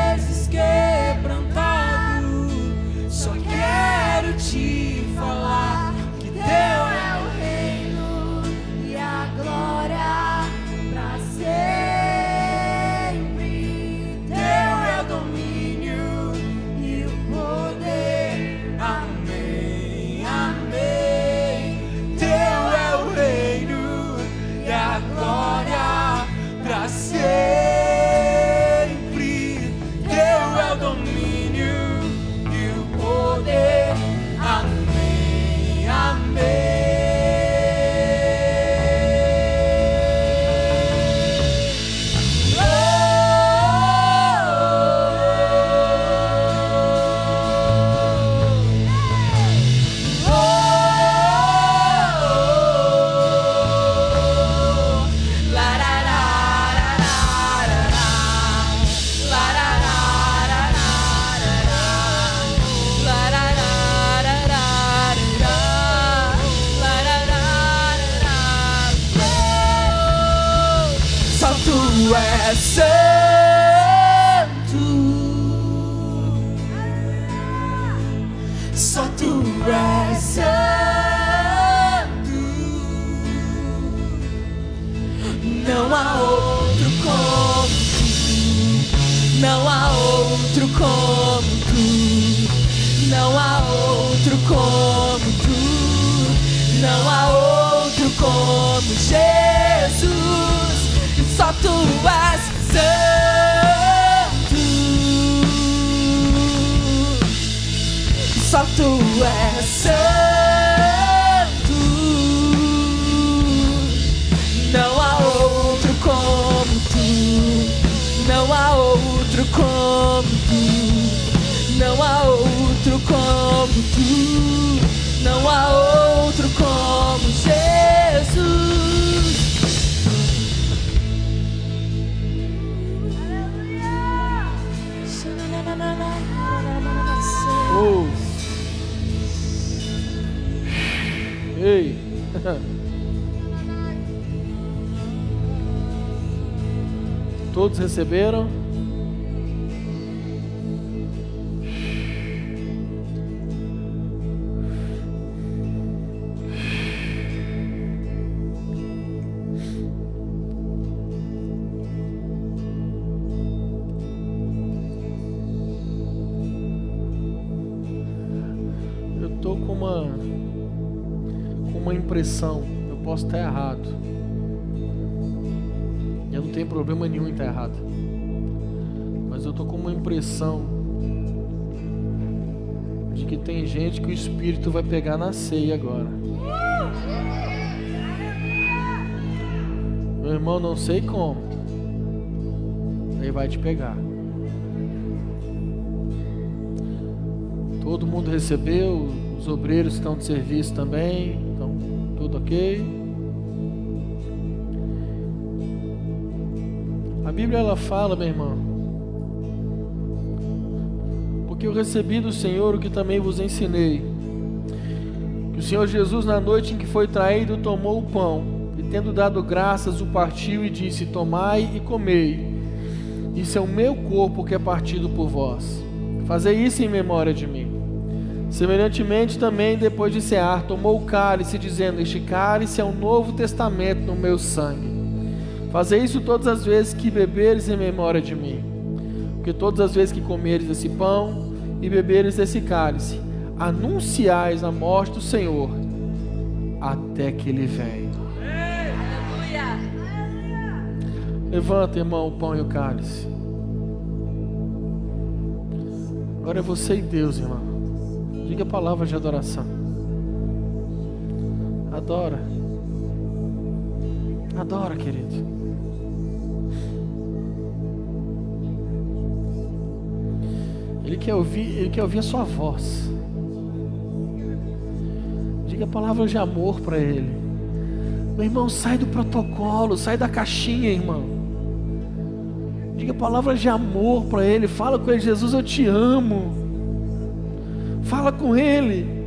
Não há outro como Jesus. Oh. Ei. Todos receberam? Impressão, eu posso estar errado. Eu não tenho problema nenhum em estar errado. Mas eu tô com uma impressão de que tem gente que o espírito vai pegar na ceia agora. Meu irmão, não sei como. Ele vai te pegar. Todo mundo recebeu, os obreiros estão de serviço também, ok. A Bíblia ela fala, meu irmão, porque eu recebi do Senhor o que também vos ensinei. Que o Senhor Jesus, na noite em que foi traído, tomou o pão e, tendo dado graças, o partiu e disse: Tomai e comei, isso é o meu corpo que é partido por vós. Fazei isso em memória de mim. Semelhantemente também, depois de cear, tomou o cálice, dizendo: Este cálice é o novo testamento no meu sangue. Fazei isso todas as vezes que beberes em memória de mim. Porque todas as vezes que comeres esse pão e beberes esse cálice, anunciais a morte do Senhor até que ele venha. Levanta, irmão, o pão e o cálice. Agora é você e Deus, irmão. Diga palavras de adoração. Adora. Adora, querido. Ele quer ouvir, ele quer ouvir a sua voz. Diga palavras de amor para ele. Meu irmão, sai do protocolo, sai da caixinha, irmão. Diga palavras de amor para ele. Fala com ele, Jesus, eu te amo. Fala com ele.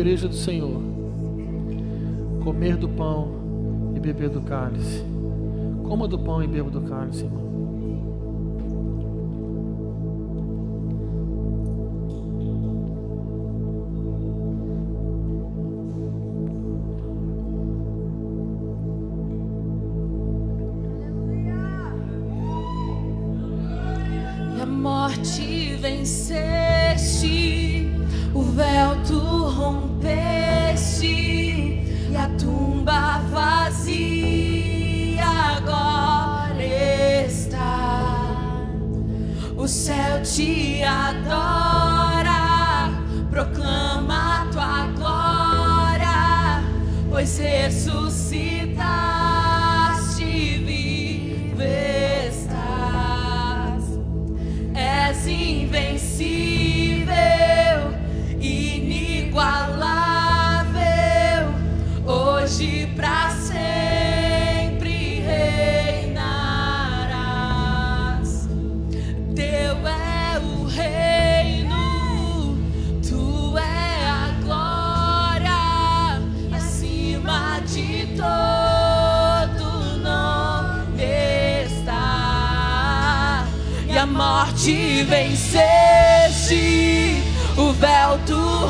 Igreja do Senhor comer do pão e beber do cálice. Coma do pão e beba do cálice, irmão. Morte morte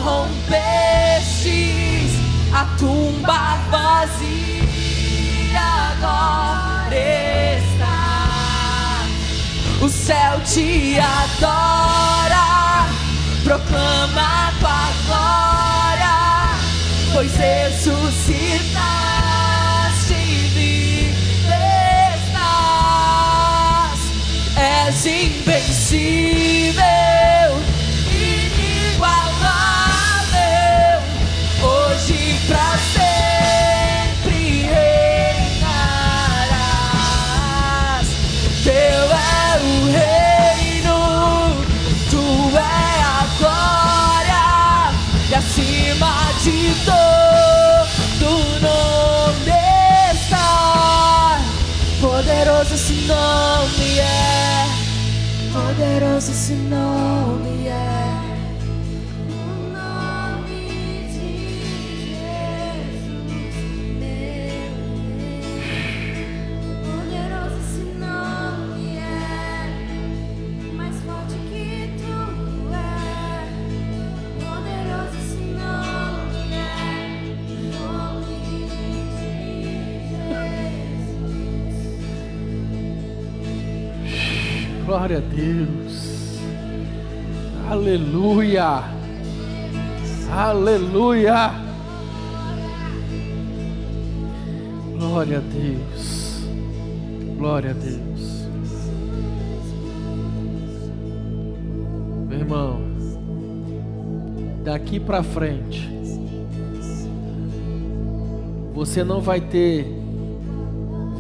rompestes, a tumba vazia agora está. O céu te adora, proclama tua glória, pois ressuscitaste e estás. És invencível, poderoso esse nome é. O nome de Jesus, meu é, mais forte que tudo é. Poderoso esse nome é, nome de Jesus. Glória a Deus. Aleluia. Aleluia. Glória a Deus. Glória a Deus. Meu irmão, daqui para frente, você não vai ter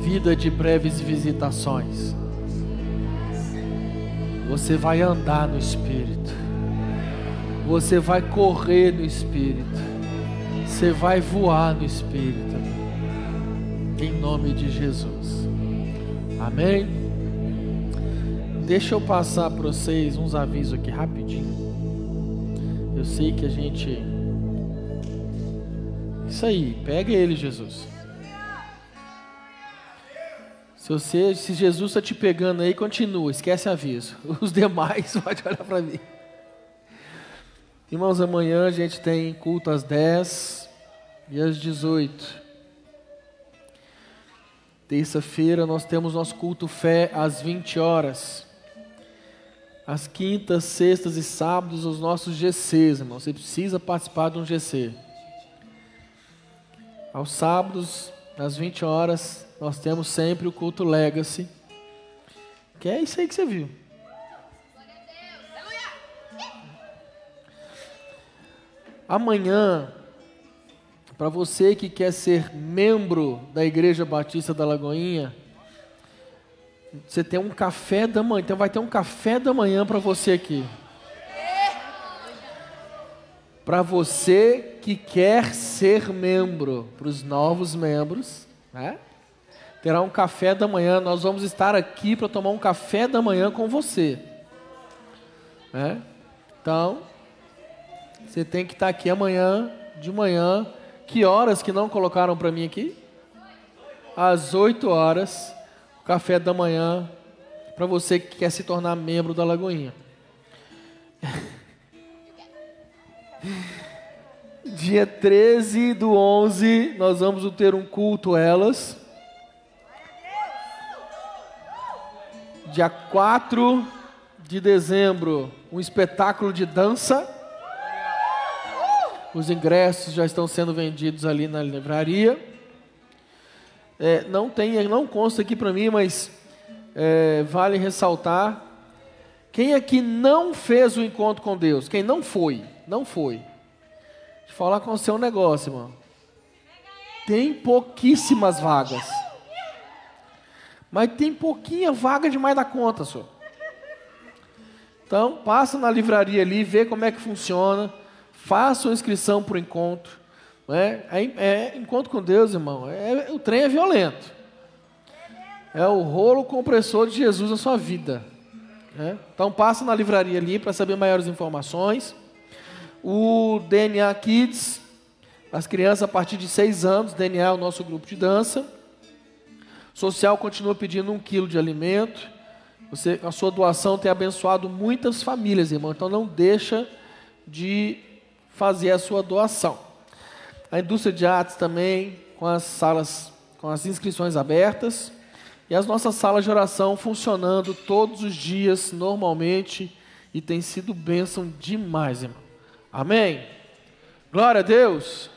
vida de breves visitações. Você vai andar no Espírito. Você vai correr no Espírito. Você vai voar no Espírito. Em nome de Jesus. Amém? Deixa eu passar para vocês uns avisos aqui rapidinho. Eu sei que a gente. Isso aí, pega ele, Jesus. Se você, se Jesus está te pegando aí, continua, esquece aviso. Os demais, pode olhar para mim. Irmãos, amanhã a gente tem culto às 10 e às 18. Terça-feira nós temos nosso culto fé às 20 horas. Às quintas, sextas e sábados, os nossos GCs, irmão. Você precisa participar de um GC. Aos sábados, às 20 horas, nós temos sempre o culto Legacy. Que é isso aí que você viu. Amanhã, para você que quer ser membro da Igreja Batista da Lagoinha, você tem um café da manhã. Então vai ter um café da manhã para você aqui. Para você que quer ser membro, para os novos membros, né? Terá um café da manhã. Nós vamos estar aqui para tomar um café da manhã com você. Né? Então, você tem que estar aqui amanhã, de manhã. Que horas que não colocaram para mim aqui? Às 8 horas, o café da manhã, para você que quer se tornar membro da Lagoinha. Dia 13 do 11, nós vamos ter um culto elas. Dia 4 de dezembro um espetáculo de dança. Os ingressos já estão sendo vendidos ali na livraria. É, não tem, não consta aqui para mim, mas é, vale ressaltar. Quem aqui não fez o encontro com Deus? Quem não foi? Não foi. Deixa eu falar com você um negócio, irmão. Tem pouquíssimas vagas. Mas tem pouquinha vaga demais da conta, senhor. Então, passa na livraria ali, vê como é que funciona, faça a inscrição para o encontro. Né? É, é, encontro com Deus, irmão. É, o trem é violento. É o rolo compressor de Jesus na sua vida. né? Então, passa na livraria ali para saber maiores informações. O DNA Kids, as crianças a partir de 6 anos, DNA é o nosso grupo de dança. Social continua pedindo um quilo de alimento. Você, a sua doação tem abençoado muitas famílias, irmão. Então não deixa de fazer a sua doação. A indústria de artes também, com as salas, com as inscrições abertas. E as nossas salas de oração funcionando todos os dias, normalmente. E tem sido bênção demais, irmão. Amém? Glória a Deus.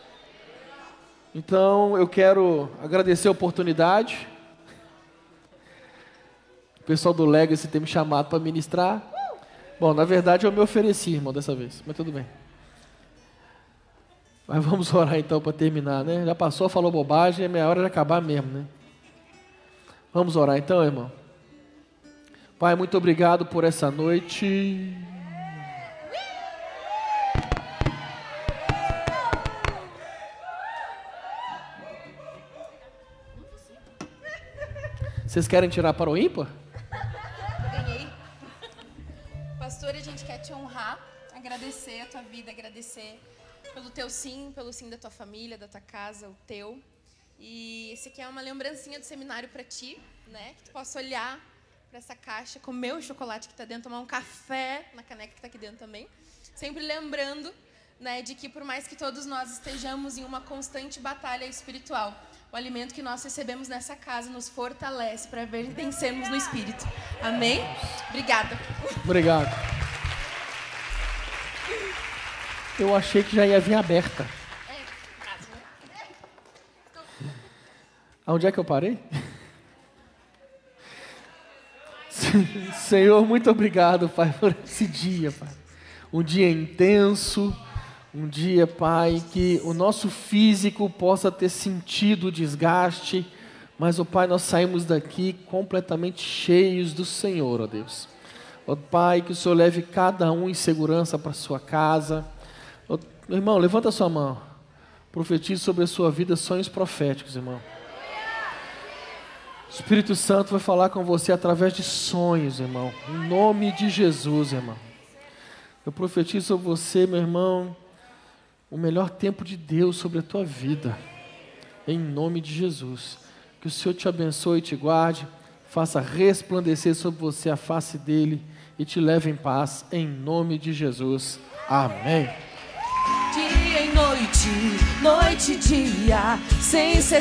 Então eu quero agradecer a oportunidade. O pessoal do Legacy tem me chamado para ministrar. Bom, na verdade eu me ofereci, irmão, dessa vez, mas tudo bem. Mas vamos orar então para terminar, né? Já passou, falou bobagem, é meia hora de acabar mesmo, né? Vamos orar então, irmão. Pai, muito obrigado por essa noite. Vocês querem tirar para o ímpar? Ganhei. Pastor, a gente quer te honrar, agradecer a tua vida, agradecer pelo teu sim, pelo sim da tua família, da tua casa, o teu. E esse aqui é uma lembrancinha do seminário para ti, né? Que tu possa olhar para essa caixa, comer o chocolate que tá dentro, tomar um café na caneca que tá aqui dentro também. Sempre lembrando, né, de que por mais que todos nós estejamos em uma constante batalha espiritual, o alimento que nós recebemos nessa casa nos fortalece para vencermos no espírito. Amém? Obrigada. Obrigado. Eu achei que já ia vir aberta. Aonde é que eu parei? Senhor, muito obrigado, Pai, por esse dia, Pai. Um dia intenso, um dia, Pai, que o nosso físico possa ter sentido o desgaste, mas, ó Pai, nós saímos daqui completamente cheios do Senhor, ó Deus. Ó Pai, que o Senhor leve cada um em segurança para sua casa. Ó, irmão, levanta sua mão. Profetize sobre a sua vida sonhos proféticos, irmão. O Espírito Santo vai falar com você através de sonhos, irmão. Em nome de Jesus, irmão. Eu profetizo sobre você, meu irmão, o melhor tempo de Deus sobre a tua vida. Em nome de Jesus. Que o Senhor te abençoe e te guarde, faça resplandecer sobre você a face dele e te leve em paz. Em nome de Jesus. Amém. Dia e noite, noite e dia, sem cessar.